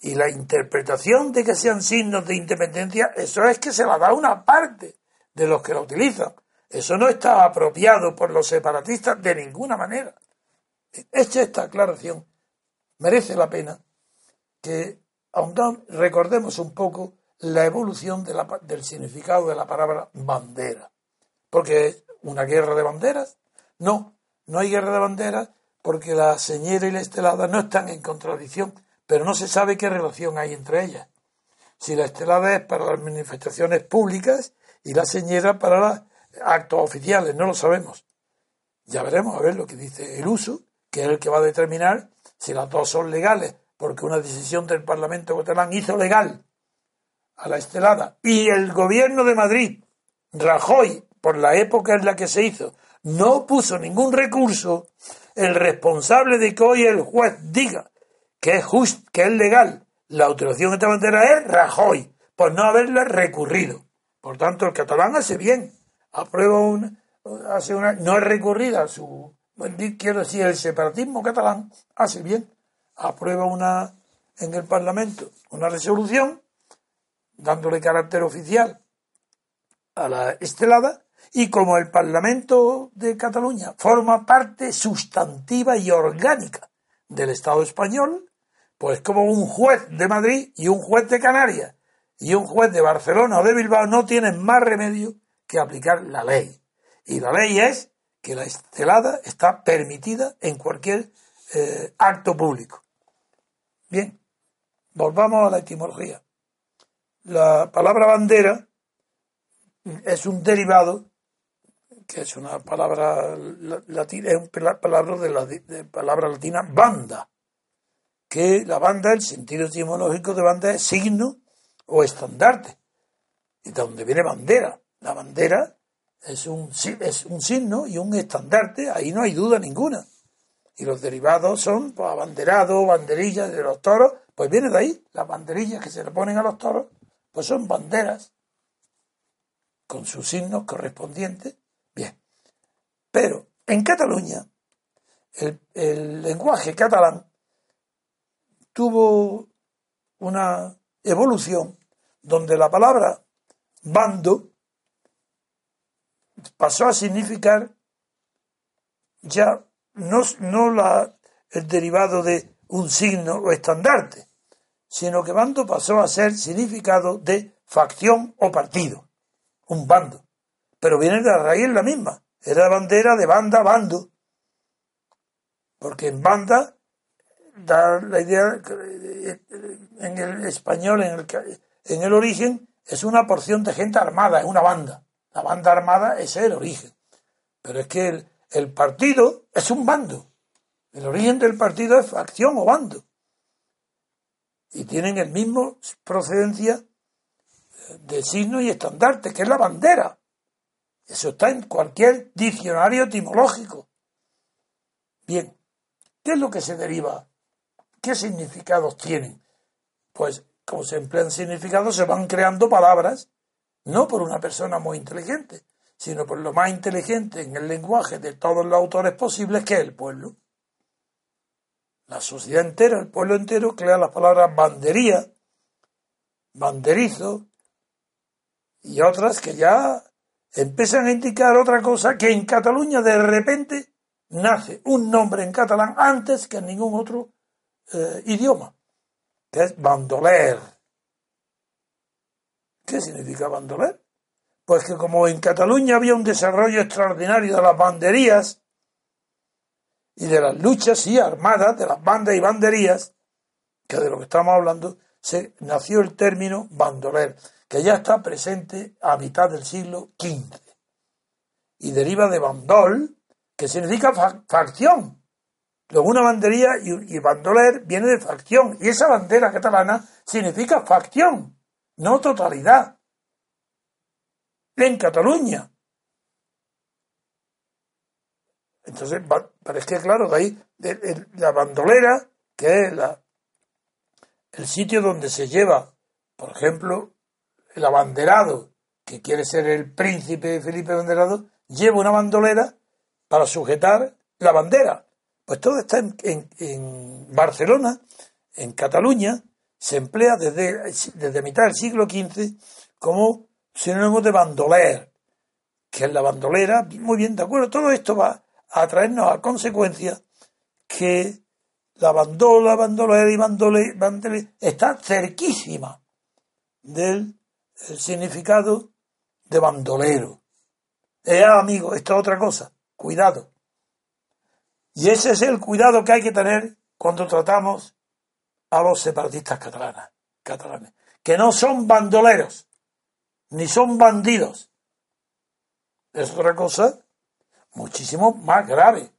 Y la interpretación de que sean signos de independencia, eso es que se la da una parte de los que la utilizan. Eso no está apropiado por los separatistas de ninguna manera. Hecha esta aclaración, merece la pena que recordemos un poco la evolución del significado de la palabra bandera. Porque es una guerra de banderas. No, no hay guerra de banderas porque la señera y la estelada no están en contradicción, pero no se sabe qué relación hay entre ellas. Si la estelada es para las manifestaciones públicas y la señera para los actos oficiales, no lo sabemos. Ya veremos a ver lo que dice el uso, que es el que va a determinar si las dos son legales, porque una decisión del Parlamento catalán hizo legal a la estelada y el gobierno de Madrid, Rajoy, por la época en la que se hizo, no puso ningún recurso, el responsable de que hoy el juez diga que es just, que es legal la autorización de esta bandera es Rajoy, por no haberla recurrido. Por tanto, el catalán hace bien, aprueba una, hace una, no es recurrida su, quiero decir, el separatismo catalán hace bien, aprueba una en el Parlamento una resolución dándole carácter oficial a la estelada y como el Parlamento de Cataluña forma parte sustantiva y orgánica del Estado español, pues como un juez de Madrid y un juez de Canarias y un juez de Barcelona o de Bilbao no tienen más remedio que aplicar la ley. Y la ley es que la estelada está permitida en cualquier eh, acto público. Bien, volvamos a la etimología. La palabra bandera es un derivado que es una palabra latina, es una palabra de la de palabra latina banda, que la banda, el sentido etimológico de banda es signo o estandarte, y de donde viene bandera. La bandera es un, es un signo y un estandarte, ahí no hay duda ninguna. Y los derivados son pues, abanderado, banderillas de los toros, pues viene de ahí, las banderillas que se le ponen a los toros, pues son banderas con sus signos correspondientes. Pero en Cataluña, el, lenguaje catalán tuvo una evolución donde la palabra bando pasó a significar ya no, no la, el derivado de un signo o estandarte, sino que bando pasó a ser significado de facción o partido, un bando pero viene de la raíz la misma. Era bandera de banda bando. Porque en banda da la idea, en el español, en el, en el origen, es una porción de gente armada, es una banda. La banda armada es el origen. Pero es que el, el partido es un bando. El origen del partido es facción o bando. Y tienen el mismo procedencia de signo y estandarte, que es la bandera. Eso está en cualquier diccionario etimológico. Bien, ¿qué es lo que se deriva? ¿Qué significados tienen? Pues como se emplean significados, se van creando palabras, no por una persona muy inteligente, sino por lo más inteligente en el lenguaje de todos los autores posibles, que es el pueblo. La sociedad entera, el pueblo entero, crea las palabras bandería, banderizo y otras que ya empiezan a indicar otra cosa, que en Cataluña de repente nace un nombre en catalán antes que en ningún otro eh, idioma, que es bandoler. ¿Qué significa bandoler? Pues que como en Cataluña había un desarrollo extraordinario de las banderías y de las luchas y armadas, de las bandas y banderías, que de lo que estamos hablando, se nació el término bandoler que ya está presente a mitad del siglo XV y deriva de bandol, que significa facción. Luego una bandería y, bandoler viene de facción y esa bandera catalana significa facción, no totalidad. En Cataluña. Entonces, pero es que claro, ahí la bandolera, que es la, el sitio donde se lleva, por ejemplo, el abanderado, que quiere ser el príncipe Felipe Abanderado, lleva una bandolera para sujetar la bandera. Pues todo está en, Barcelona, en Cataluña, se emplea desde, desde mitad del siglo XV como sinónimo de bandoler, que es la bandolera. Muy bien, de acuerdo, todo esto va a traernos a consecuencia que la bandola, bandolera y bandole, está cerquísima del el significado de bandolero. Eh, amigo, esto es otra cosa. Cuidado. Y ese es el cuidado que hay que tener cuando tratamos a los separatistas catalanes, catalanes que no son bandoleros, ni son bandidos. Es otra cosa muchísimo más grave,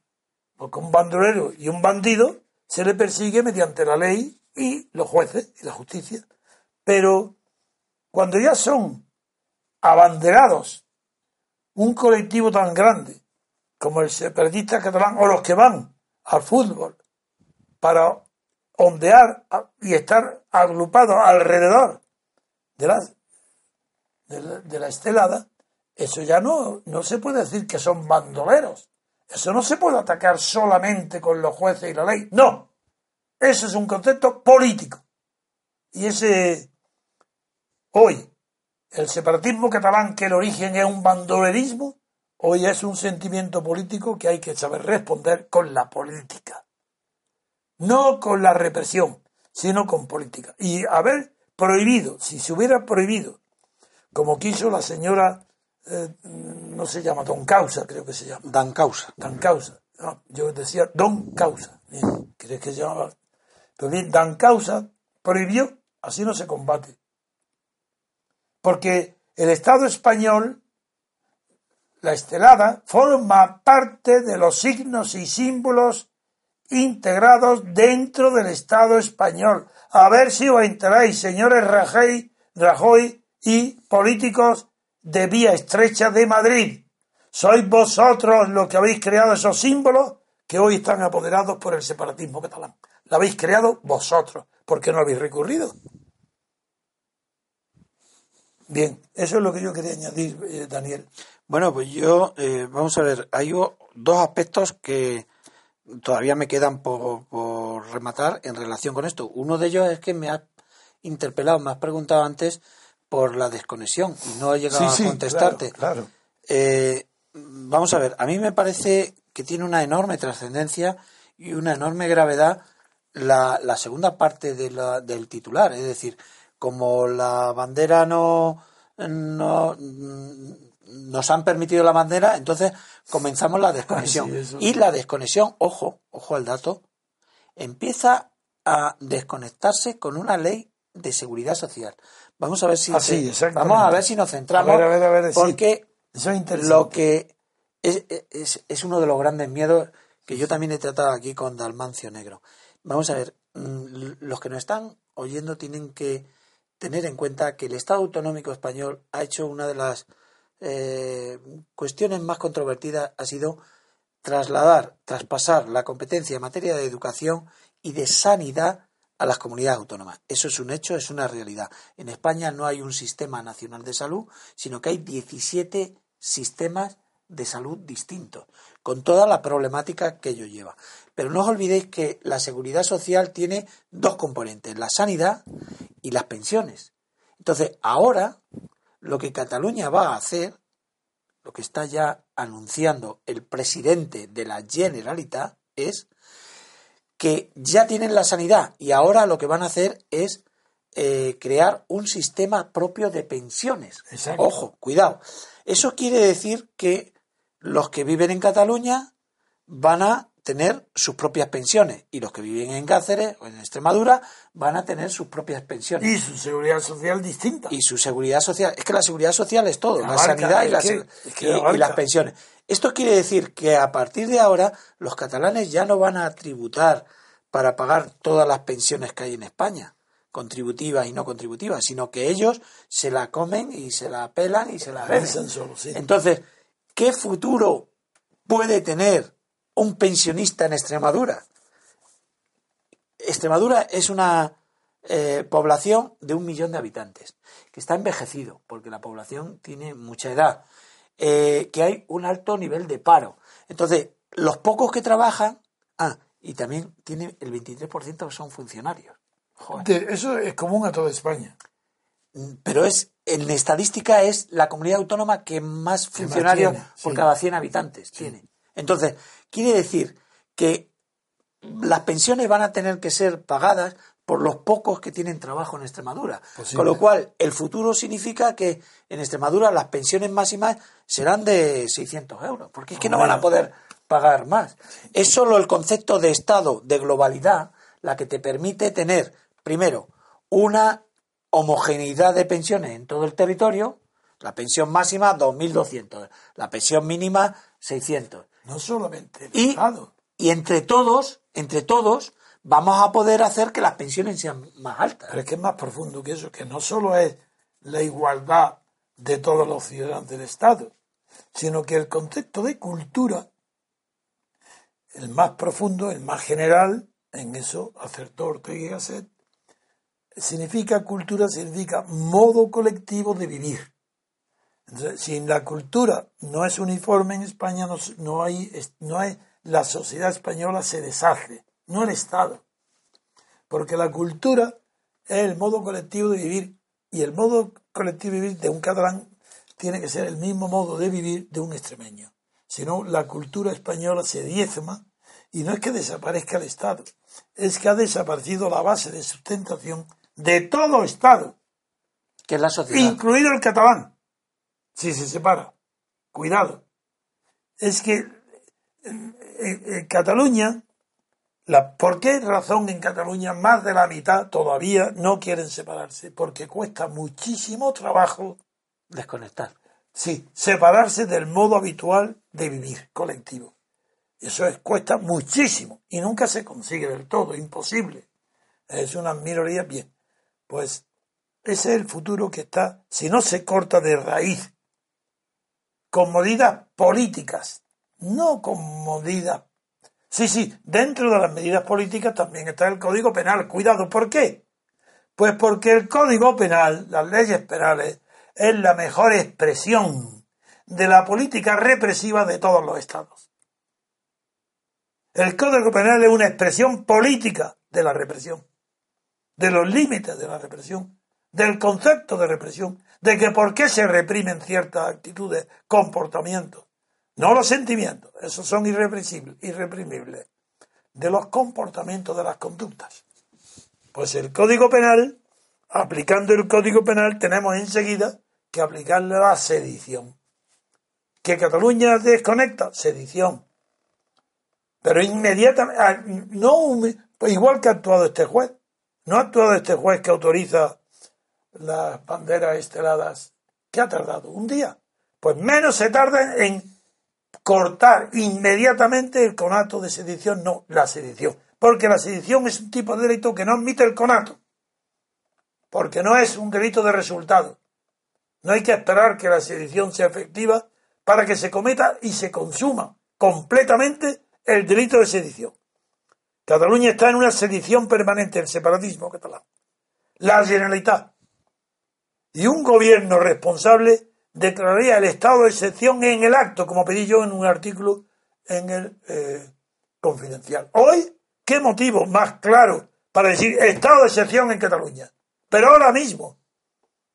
porque un bandolero y un bandido se le persigue mediante la ley y los jueces y la justicia. Pero cuando ya son abanderados un colectivo tan grande como el separatista catalán o los que van al fútbol para ondear y estar agrupados alrededor de la, de la, estelada, eso ya no, no se puede decir que son bandoleros. Eso no se puede atacar solamente con los jueces y la ley. No. Eso es un concepto político. Y ese, hoy, el separatismo catalán, que el origen es un bandolerismo, hoy es un sentimiento político que hay que saber responder con la política. No con la represión, sino con política. Y haber prohibido, si se hubiera prohibido, como quiso la señora, eh, no se llama Don Causa, creo que se llama. Dan Causa. Dan Causa. yo decía Don Causa. ¿Crees que se llamaba? Pero bien, Dan Causa prohibió, así no se combate porque el Estado español, la estelada, forma parte de los signos y símbolos integrados dentro del Estado español. A ver si os enteráis, señores Rajoy, Rajoy y políticos de vía estrecha de Madrid. Sois vosotros los que habéis creado esos símbolos que hoy están apoderados por el separatismo catalán. Lo habéis creado vosotros. ¿Por qué no habéis recurrido? Bien, eso es lo que yo quería añadir, eh, Daniel. Bueno, pues yo, eh, vamos a ver, hay dos aspectos que todavía me quedan por, rematar en relación con esto. Uno de ellos es que me has interpelado, me has preguntado antes por la desconexión y no he llegado a contestarte. Claro, eh, vamos a ver, a mí me parece que tiene una enorme trascendencia y una enorme gravedad la, la segunda parte de la, del titular, es decir, como la bandera no, no nos han permitido la bandera, entonces comenzamos la desconexión. y la desconexión, ojo, ojo al dato, empieza a desconectarse con una ley de seguridad social. Vamos a ver si ah, vamos a ver si nos centramos porque lo que es, es, es, uno de los grandes miedos que yo también he tratado aquí con Dalmancio Negro. Vamos a ver, mm, los que nos están oyendo tienen que tener en cuenta que el Estado autonómico español ha hecho una de las eh, cuestiones más controvertidas, ha sido trasladar, traspasar la competencia en materia de educación y de sanidad a las comunidades autónomas. Eso es un hecho, es una realidad. En España no hay un sistema nacional de salud, sino que hay 17 sistemas de salud distintos, con toda la problemática que ello lleva. Pero no os olvidéis que la seguridad social tiene dos componentes, la sanidad y las pensiones. Entonces, ahora lo que Cataluña va a hacer, lo que está ya anunciando el presidente de la Generalitat, es que ya tienen la sanidad y ahora lo que van a hacer es eh, crear un sistema propio de pensiones. Ojo, cuidado. Eso quiere decir que los que viven en Cataluña van a tener sus propias pensiones y los que viven en Cáceres o en Extremadura van a tener sus propias pensiones. Y su seguridad social distinta. Y su seguridad social. Es que la seguridad social es todo, la, sanidad y, y, las pensiones. Esto quiere decir que a partir de ahora los catalanes ya no van a tributar para pagar todas las pensiones que hay en España, contributivas y no contributivas, sino que ellos se la comen y se la pelan y se la venden. Entonces, ¿qué futuro puede tener un pensionista en Extremadura. Extremadura es una eh, población de un millón de habitantes, que está envejecido, porque la población tiene mucha edad, eh, que hay un alto nivel de paro. Entonces, los pocos que trabajan, ah, y también tiene el 23% que son funcionarios. eso es común a toda España. Mm, pero es, en estadística es la comunidad autónoma que más funcionarios por cada 100 habitantes tiene. Entonces, quiere decir que las pensiones van a tener que ser pagadas por los pocos que tienen trabajo en Extremadura. Con lo cual, el futuro significa que en Extremadura las pensiones máximas serán de 600 euros, porque es que no van a poder pagar más. Es solo el concepto de Estado, de globalidad, la que te permite tener, primero, una homogeneidad de pensiones en todo el territorio, la pensión máxima 2.200, la pensión mínima 600. No solamente y, y entre todos, entre todos, vamos a poder hacer que las pensiones sean más altas. Pero es que es más profundo que eso, que no solo es la igualdad de todos los ciudadanos del Estado, sino que el concepto de cultura, el más profundo, el más general, en eso acertó Ortega y Gasset, significa cultura, significa modo colectivo de vivir. Entonces, si la cultura no es uniforme en España, no, no, hay, no hay, la sociedad española se deshace, no el Estado. Porque la cultura es el modo colectivo de vivir y el modo colectivo de vivir de un catalán tiene que ser el mismo modo de vivir de un extremeño. Si no, la cultura española se diezma y no es que desaparezca el Estado, es que ha desaparecido la base de sustentación de todo Estado. Que es la sociedad. Incluido el catalán. Si se separa. Cuidado. Es que en, Cataluña, la, ¿por qué razón en Cataluña más de la mitad todavía no quieren separarse? Porque cuesta muchísimo trabajo desconectar. Sí, separarse del modo habitual de vivir colectivo. Eso es, cuesta muchísimo y nunca se consigue del todo, imposible. Es una minoría bien. Pues ese es el futuro que está, si no se corta de raíz, con medidas políticas, no con medidas. Sí, sí, dentro de las medidas políticas también está el Código Penal. Cuidado, ¿por qué? Pues porque el Código Penal, las leyes penales, es la mejor expresión de la política represiva de todos los estados. El Código Penal es una expresión política de la represión, de los límites de la represión, del concepto de represión, de que por qué se reprimen ciertas actitudes, comportamientos, no los sentimientos, esos son irreprimibles, de los comportamientos de las conductas. Pues el Código Penal, aplicando el Código Penal, tenemos enseguida que aplicarle la sedición. ¿Que Cataluña desconecta? Sedición. Pero inmediatamente, ah, no, pues igual que ha actuado este juez, no ha actuado este juez que autoriza las banderas esteladas. ¿Qué ha tardado? Un día. Pues menos se tarda en cortar inmediatamente el conato de sedición, no, la sedición. Porque la sedición es un tipo de delito que no admite el conato. Porque no es un delito de resultado. No hay que esperar que la sedición sea efectiva para que se cometa y se consuma completamente el delito de sedición. Cataluña está en una sedición permanente, el separatismo catalán. La Generalitat y un gobierno responsable declararía el estado de excepción en el acto, como pedí yo en un artículo en el eh, Confidencial. Hoy, ¿qué motivo más claro para decir estado de excepción en Cataluña? Pero ahora mismo,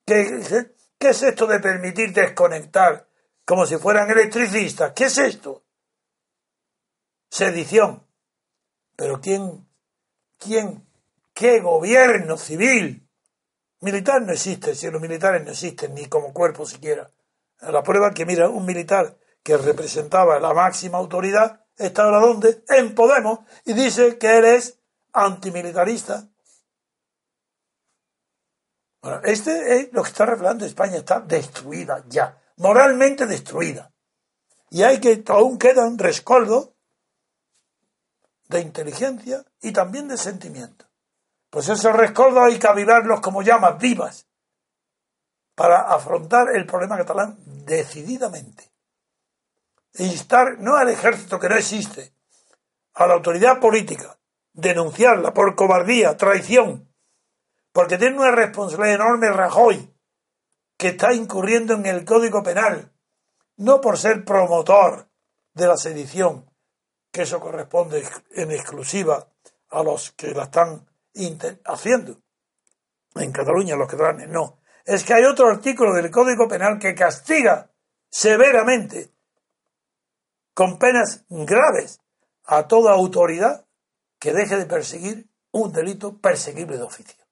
que ¿Qué es esto de permitir desconectar como si fueran electricistas? ¿Qué es esto? Sedición. Pero ¿quién, quién, qué gobierno civil? Militar no existe, si los militares no existen ni como cuerpo siquiera. La prueba que mira un militar que representaba la máxima autoridad está ahora donde? En Podemos y dice que él es antimilitarista este es lo que está revelando España, está destruida ya, moralmente destruida. Y hay que, aún quedan rescoldos de inteligencia y también de sentimiento. Pues esos rescoldos hay que avivarlos como llamas vivas para afrontar el problema catalán decididamente. E instar no al ejército que no existe, a la autoridad política, denunciarla por cobardía, traición, porque tiene una responsabilidad enorme Rajoy, que está incurriendo en el Código Penal, no por ser promotor de la sedición, que eso corresponde en exclusiva a los que la están haciendo. En Cataluña los catalanes no. Es que hay otro artículo del Código Penal que castiga severamente, con penas graves, a toda autoridad que deje de perseguir un delito perseguible de oficio.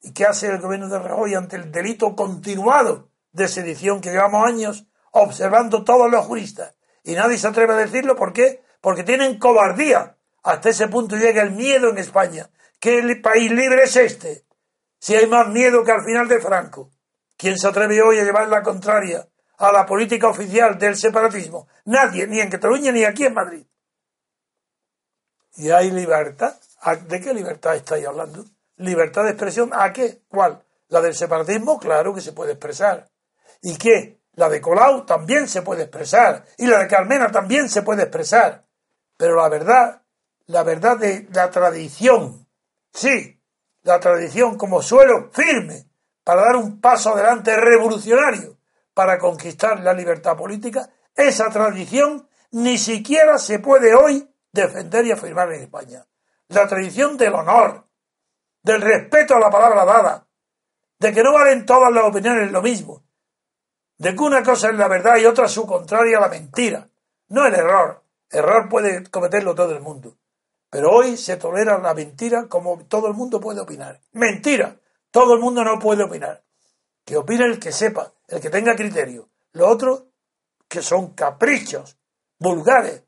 ¿Y qué hace el gobierno de Rajoy ante el delito continuado de sedición que llevamos años observando todos los juristas Y nadie se atreve a decirlo, ¿por qué? Porque tienen cobardía. Hasta ese punto llega el miedo en España. ¿Qué país libre es este? Si hay más miedo que al final de Franco. ¿Quién se atreve hoy a llevar la contraria a la política oficial del separatismo? Nadie, ni en Cataluña ni aquí en Madrid. ¿Y hay libertad? ¿De qué libertad estáis hablando? ¿Libertad de expresión? ¿A qué? ¿Cuál? ¿La del separatismo? Claro que se puede expresar. ¿Y qué? La de Colau también se puede expresar. Y la de Carmena también se puede expresar. Pero la verdad, la verdad de la tradición, sí, la tradición como suelo firme para dar un paso adelante revolucionario para conquistar la libertad política, esa tradición ni siquiera se puede hoy defender y afirmar en España. La tradición del honor, del respeto a la palabra dada, de que no valen todas las opiniones lo mismo, de que una cosa es la verdad y otra su contraria la mentira, no el error. Error puede cometerlo todo el mundo. Pero hoy se tolera la mentira como todo el mundo puede opinar. Mentira. Todo el mundo no puede opinar. Que opine el que sepa, el que tenga criterio. Lo otro, que son caprichos vulgares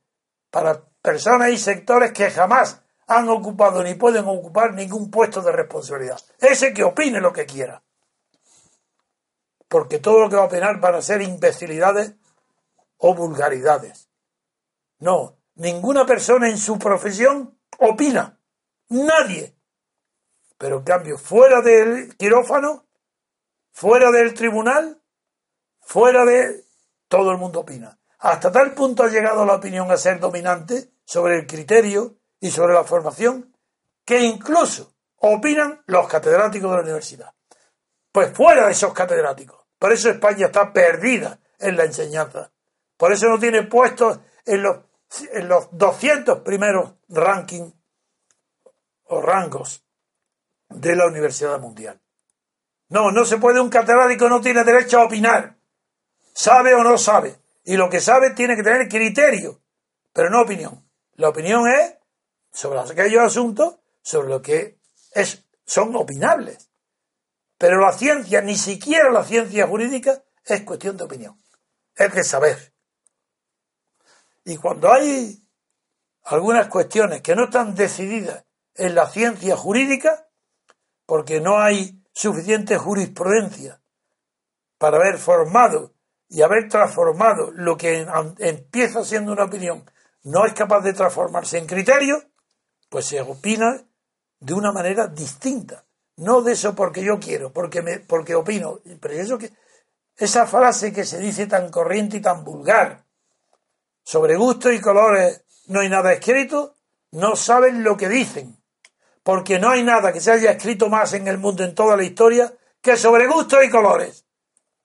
para personas y sectores que jamás han ocupado ni pueden ocupar ningún puesto de responsabilidad. Ese que opine lo que quiera. Porque todo lo que va a opinar van a ser imbecilidades o vulgaridades. No, ninguna persona en su profesión opina. Nadie. Pero en cambio, fuera del quirófano, fuera del tribunal, fuera de... Todo el mundo opina. Hasta tal punto ha llegado la opinión a ser dominante sobre el criterio y sobre la formación que incluso opinan los catedráticos de la universidad. Pues fuera de esos catedráticos. Por eso España está perdida en la enseñanza. Por eso no tiene puestos en los, en los 200 primeros rankings o rangos de la Universidad Mundial. No, no se puede, un catedrático no tiene derecho a opinar. Sabe o no sabe. Y lo que sabe tiene que tener criterio, pero no opinión. La opinión es sobre aquellos asuntos sobre lo que es, son opinables. Pero la ciencia, ni siquiera la ciencia jurídica, es cuestión de opinión. Es de saber. Y cuando hay algunas cuestiones que no están decididas en la ciencia jurídica, porque no hay suficiente jurisprudencia para haber formado y haber transformado lo que empieza siendo una opinión, no es capaz de transformarse en criterio, pues se opina de una manera distinta. No de eso porque yo quiero, porque, me, porque opino. Pero eso que, esa frase que se dice tan corriente y tan vulgar, sobre gusto y colores no hay nada escrito, no saben lo que dicen. Porque no hay nada que se haya escrito más en el mundo en toda la historia que sobre gusto y colores.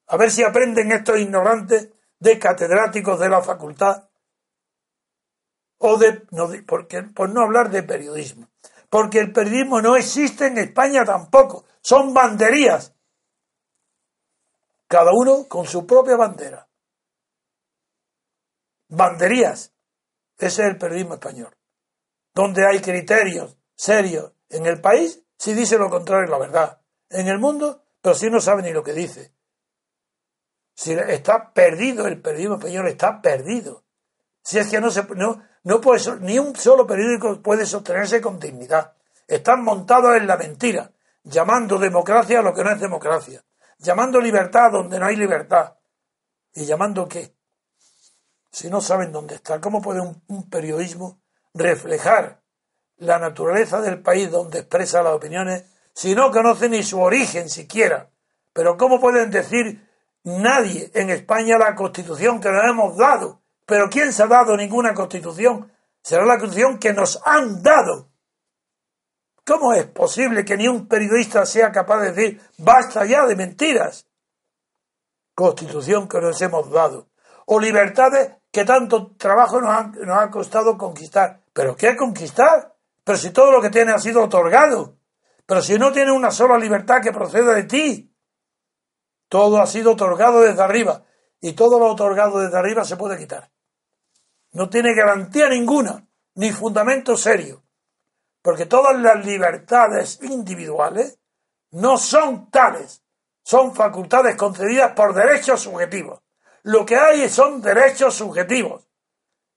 A ver si aprenden estos ignorantes de catedráticos de la facultad o de, no, porque, por no hablar de periodismo. Porque el periodismo no existe en España tampoco. Son banderías. Cada uno con su propia bandera. Banderías. Ese es el periodismo español. Donde hay criterios serios en el país, si dice lo contrario la verdad. En el mundo, pero si no sabe ni lo que dice. Si está perdido el periodismo español, está perdido. Si es que no se no, no puede, ni un solo periódico puede sostenerse con dignidad. Están montados en la mentira, llamando democracia a lo que no es democracia, llamando libertad donde no hay libertad. ¿Y llamando qué? Si no saben dónde está, ¿cómo puede un periodismo reflejar la naturaleza del país donde expresa las opiniones si no conoce ni su origen siquiera? Pero ¿cómo pueden decir nadie en España la constitución que nos hemos dado. Pero ¿quién se ha dado ninguna constitución? Será la constitución que nos han dado. ¿Cómo es posible que ni un periodista sea capaz de decir basta ya de mentiras? Constitución que nos hemos dado. O libertades que tanto trabajo nos, nos ha costado conquistar. ¿Pero qué conquistar? Pero si todo lo que tiene ha sido otorgado. Pero si no tiene una sola libertad que proceda de ti. Todo ha sido otorgado desde arriba y todo lo otorgado desde arriba se puede quitar. No tiene garantía ninguna, ni fundamento serio, porque todas las libertades individuales no son tales, son facultades concedidas por derechos subjetivos. Lo que hay son derechos subjetivos,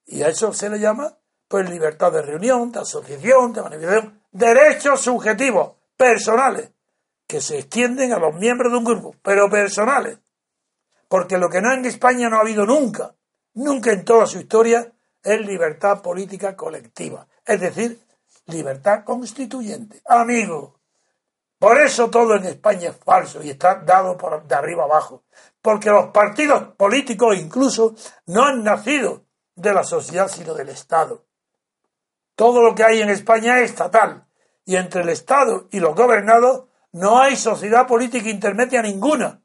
Y a eso se le llama pues libertad de reunión, de asociación, de manifestación, derechos subjetivos, personales, que se extienden a los miembros de un grupo, pero personales. Porque lo que no en España no ha habido nunca, nunca en toda su historia, es libertad política colectiva. Es decir, libertad constituyente. Amigo, por eso todo en España es falso y está dado por de arriba abajo. Porque los partidos políticos incluso no han nacido de la sociedad sino del Estado. Todo lo que hay en España es estatal. Y entre el Estado y los gobernados no hay sociedad política intermedia ninguna.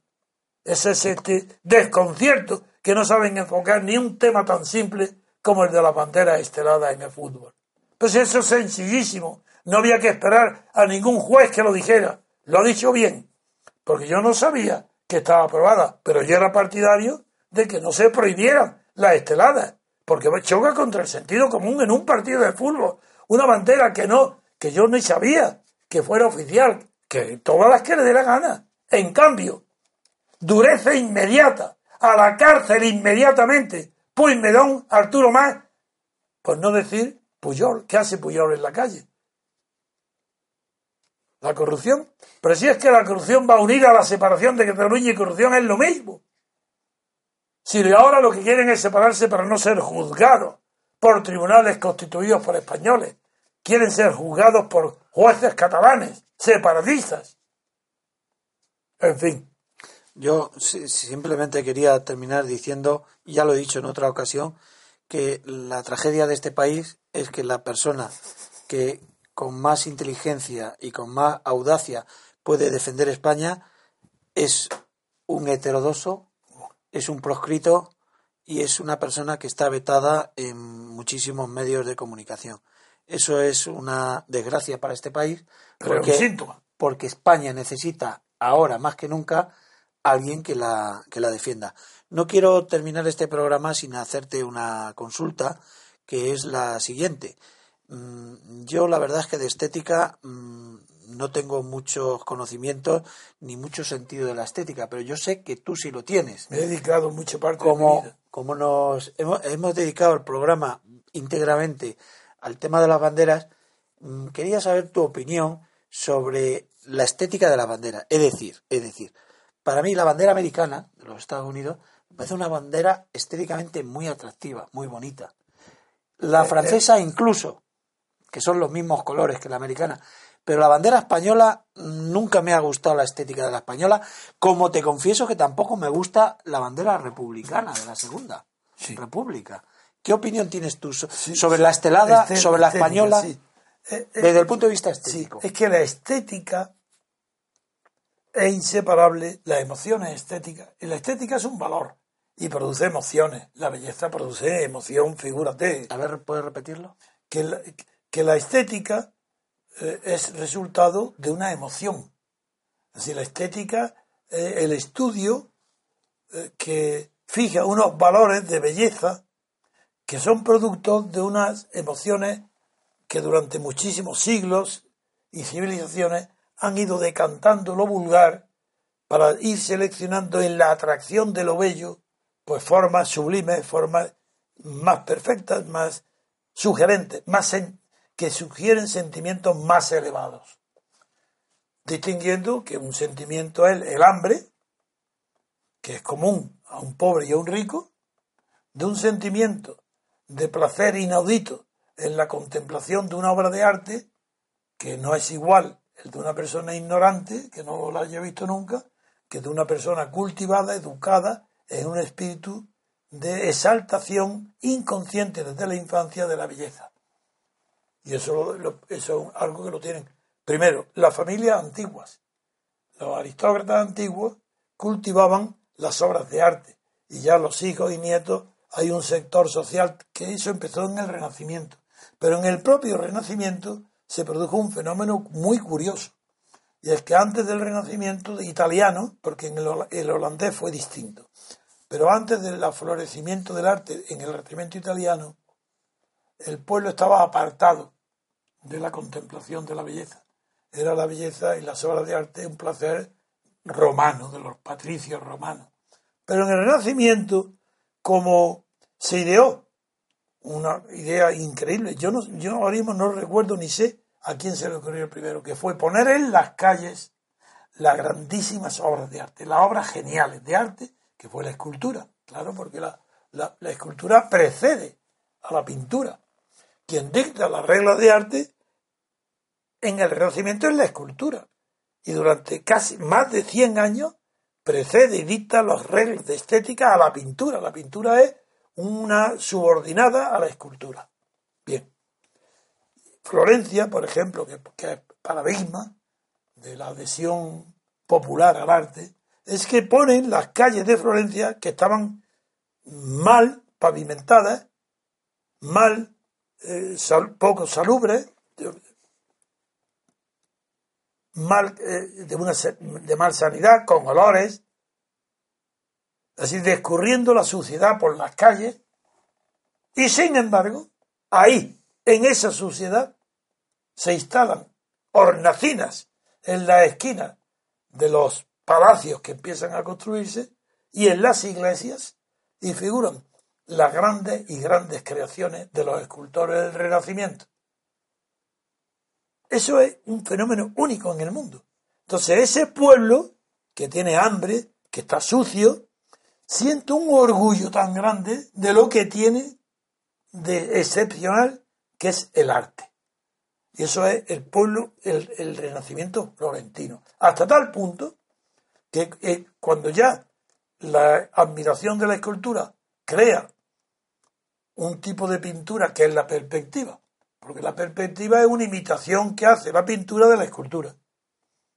Ese es este desconcierto que no saben enfocar ni un tema tan simple como el de la bandera estelada en el fútbol. Pues eso es sencillísimo. No había que esperar a ningún juez que lo dijera. Lo ha dicho bien. Porque yo no sabía que estaba aprobada, pero yo era partidario de que no se prohibieran las esteladas, porque choca contra el sentido común en un partido de fútbol. Una bandera que no, que yo ni sabía que fuera oficial, que todas las que le dé la gana. En cambio, dureza inmediata, a la cárcel inmediatamente, Puigmedón, Arturo Más, por no decir Puyol, ¿qué hace Puyol en la calle? La corrupción. Pero si es que la corrupción va unida a la separación de Cataluña y corrupción es lo mismo. Si ahora lo que quieren es separarse para no ser juzgados por tribunales constituidos por españoles, quieren ser juzgados por jueces catalanes, separatistas. En fin. Yo simplemente quería terminar diciendo, ya lo he dicho en otra ocasión, que la tragedia de este país es que la persona que con más inteligencia y con más audacia puede defender España es un heterodoso, es un proscrito y es una persona que está vetada en muchísimos medios de comunicación. Eso es una desgracia para este país porque, porque España necesita ahora más que nunca alguien que la, que la defienda. No quiero terminar este programa sin hacerte una consulta, que es la siguiente. Mm, yo la verdad es que de estética mm, no tengo muchos conocimientos ni mucho sentido de la estética, pero yo sé que tú sí lo tienes. Me he dedicado mucha parte como, de mi vida. Como nos hemos, hemos dedicado el programa íntegramente al tema de las banderas, mm, quería saber tu opinión sobre la estética de la bandera. Es decir, es decir, para mí la bandera americana de los Estados Unidos me parece una bandera estéticamente muy atractiva, muy bonita. La eh, francesa eh. incluso, que son los mismos colores que la americana, pero la bandera española nunca me ha gustado la estética de la española, como te confieso que tampoco me gusta la bandera republicana de la segunda república. ¿Qué opinión tienes tú sobre la estelada, este, sobre la española, eh, desde el punto de vista estético? es que la estética es inseparable las emociones estéticas. Y la estética es un valor y produce emociones. La belleza produce emoción, figúrate. A ver, ¿puedes repetirlo? Que la, que la estética eh, es resultado de una emoción. Es la estética es el estudio eh, que fija unos valores de belleza que son productos de unas emociones que durante muchísimos siglos y civilizaciones han ido decantando lo vulgar para ir seleccionando en la atracción de lo bello, pues formas sublimes, formas más perfectas, más sugerentes, más que sugieren sentimientos más elevados. Distinguiendo que un sentimiento es el hambre, que es común a un pobre y a un rico, de un sentimiento de placer inaudito en la contemplación de una obra de arte, que no es igual el de una persona ignorante, que no la haya visto nunca, que de una persona cultivada, educada, en un espíritu de exaltación inconsciente desde la infancia de la belleza. Y eso, eso es algo que lo tienen. Primero, las familias antiguas. Los aristócratas antiguos cultivaban las obras de arte y ya los hijos y nietos hay un sector social que eso empezó en el Renacimiento. Pero en el propio Renacimiento se produjo un fenómeno muy curioso. Y es que antes del Renacimiento italiano, porque en el, holandés fue distinto, pero antes del florecimiento del arte en el Renacimiento italiano, el pueblo estaba apartado de la contemplación de la belleza. Era la belleza y las obras de arte un placer romano, de los patricios romanos. Pero en el Renacimiento, como se ideó una idea increíble. Yo, no, yo ahora mismo no recuerdo ni sé a quién se le ocurrió primero, que fue poner en las calles las grandísimas obras de arte, las obras geniales de arte, que fue la escultura, claro, porque la, la escultura precede a la pintura. Quien dicta las reglas de arte en el Renacimiento es la escultura. Y durante casi más de 100 años precede y dicta las reglas de estética a la pintura. La pintura es una subordinada a la escultura. Bien. Florencia, por ejemplo, que, es paradigma de la adhesión popular al arte, es que ponen las calles de Florencia que estaban mal pavimentadas, mal, eh, poco salubres, mal, eh, de, una, de mal sanidad, con olores, así descurriendo la suciedad por las calles, y sin embargo, ahí, en esa suciedad, se instalan hornacinas en la esquina de los palacios que empiezan a construirse y en las iglesias y figuran las grandes y grandes creaciones de los escultores del Renacimiento. Eso es un fenómeno único en el mundo. Entonces ese pueblo que tiene hambre, que está sucio, siente un orgullo tan grande de lo que tiene de excepcional, que es el arte. Y eso es el pueblo, el, renacimiento florentino. Hasta tal punto que eh, cuando ya la admiración de la escultura crea un tipo de pintura que es la perspectiva, porque la perspectiva es una imitación que hace la pintura de la escultura.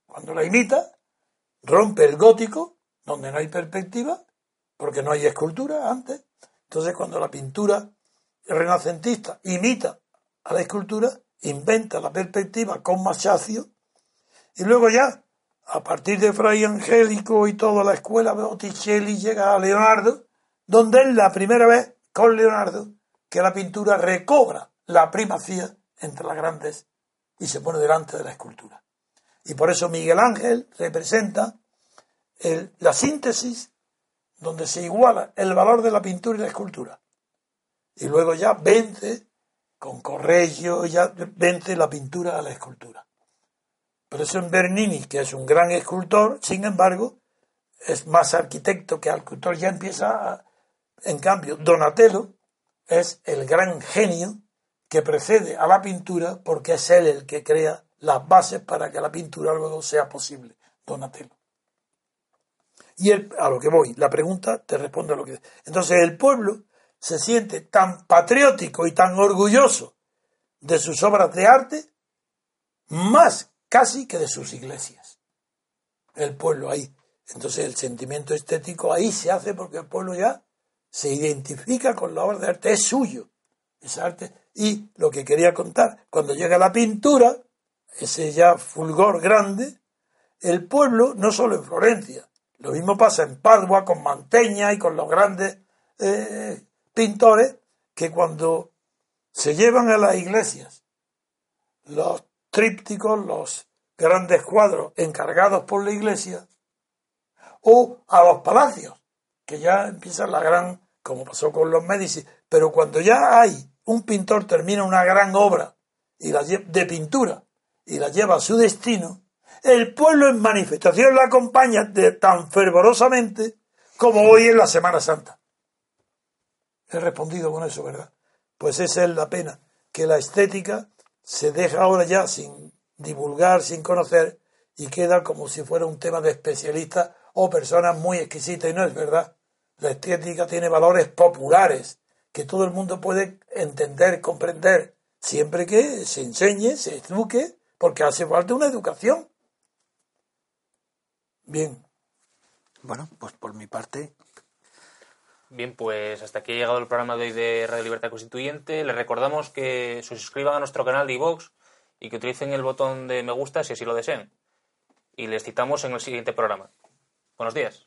Cuando la imita, rompe el gótico, donde no hay perspectiva, porque no hay escultura antes. Entonces, cuando la pintura renacentista imita a la escultura, inventa la perspectiva con Masaccio, y luego ya, a partir de Fray Angélico y toda la escuela Botticelli, llega a Leonardo, donde es la primera vez con Leonardo que la pintura recobra la primacía entre las grandes y se pone delante de la escultura. Y por eso Miguel Ángel representa la síntesis donde se iguala el valor de la pintura y la escultura. Y luego ya vence, con Correggio, ya vence la pintura a la escultura. Por eso en Bernini, que es un gran escultor, sin embargo, es más arquitecto que escultor, ya empieza a... En cambio, Donatello es el gran genio que precede a la pintura porque es él el que crea las bases para que la pintura luego sea posible. Donatello. Y a lo que voy, la pregunta te responde a lo que... Entonces el pueblo se siente tan patriótico y tan orgulloso de sus obras de arte, más casi que de sus iglesias. El pueblo ahí. Entonces el sentimiento estético ahí se hace porque el pueblo ya se identifica con la obra de arte, es suyo. Esa arte y lo que quería contar, cuando llega la pintura, ese ya fulgor grande, el pueblo, no solo en Florencia, lo mismo pasa en Padua con Manteña y con los grandes eh, pintores, que cuando se llevan a las iglesias los trípticos, los grandes cuadros encargados por la iglesia, o a los palacios, que ya empieza la gran, como pasó con los Medici, pero cuando ya hay un pintor termina una gran obra y la de pintura y la lleva a su destino, el pueblo en manifestación la acompaña de, tan fervorosamente como hoy en la Semana Santa. He respondido con eso, ¿verdad? Pues esa es la pena, que la estética se deja ahora ya sin divulgar, sin conocer, y queda como si fuera un tema de especialistas o personas muy exquisitas, y no es verdad. La estética tiene valores populares, que todo el mundo puede entender, comprender, siempre que se enseñe, se eduque, porque hace falta una educación. Bien. Bueno, pues por mi parte. Bien, pues hasta aquí ha llegado el programa de hoy de Radio Libertad Constituyente. Les recordamos que se suscriban a nuestro canal de iVox y que utilicen el botón de me gusta si así lo desean. Y les citamos en el siguiente programa. Buenos días.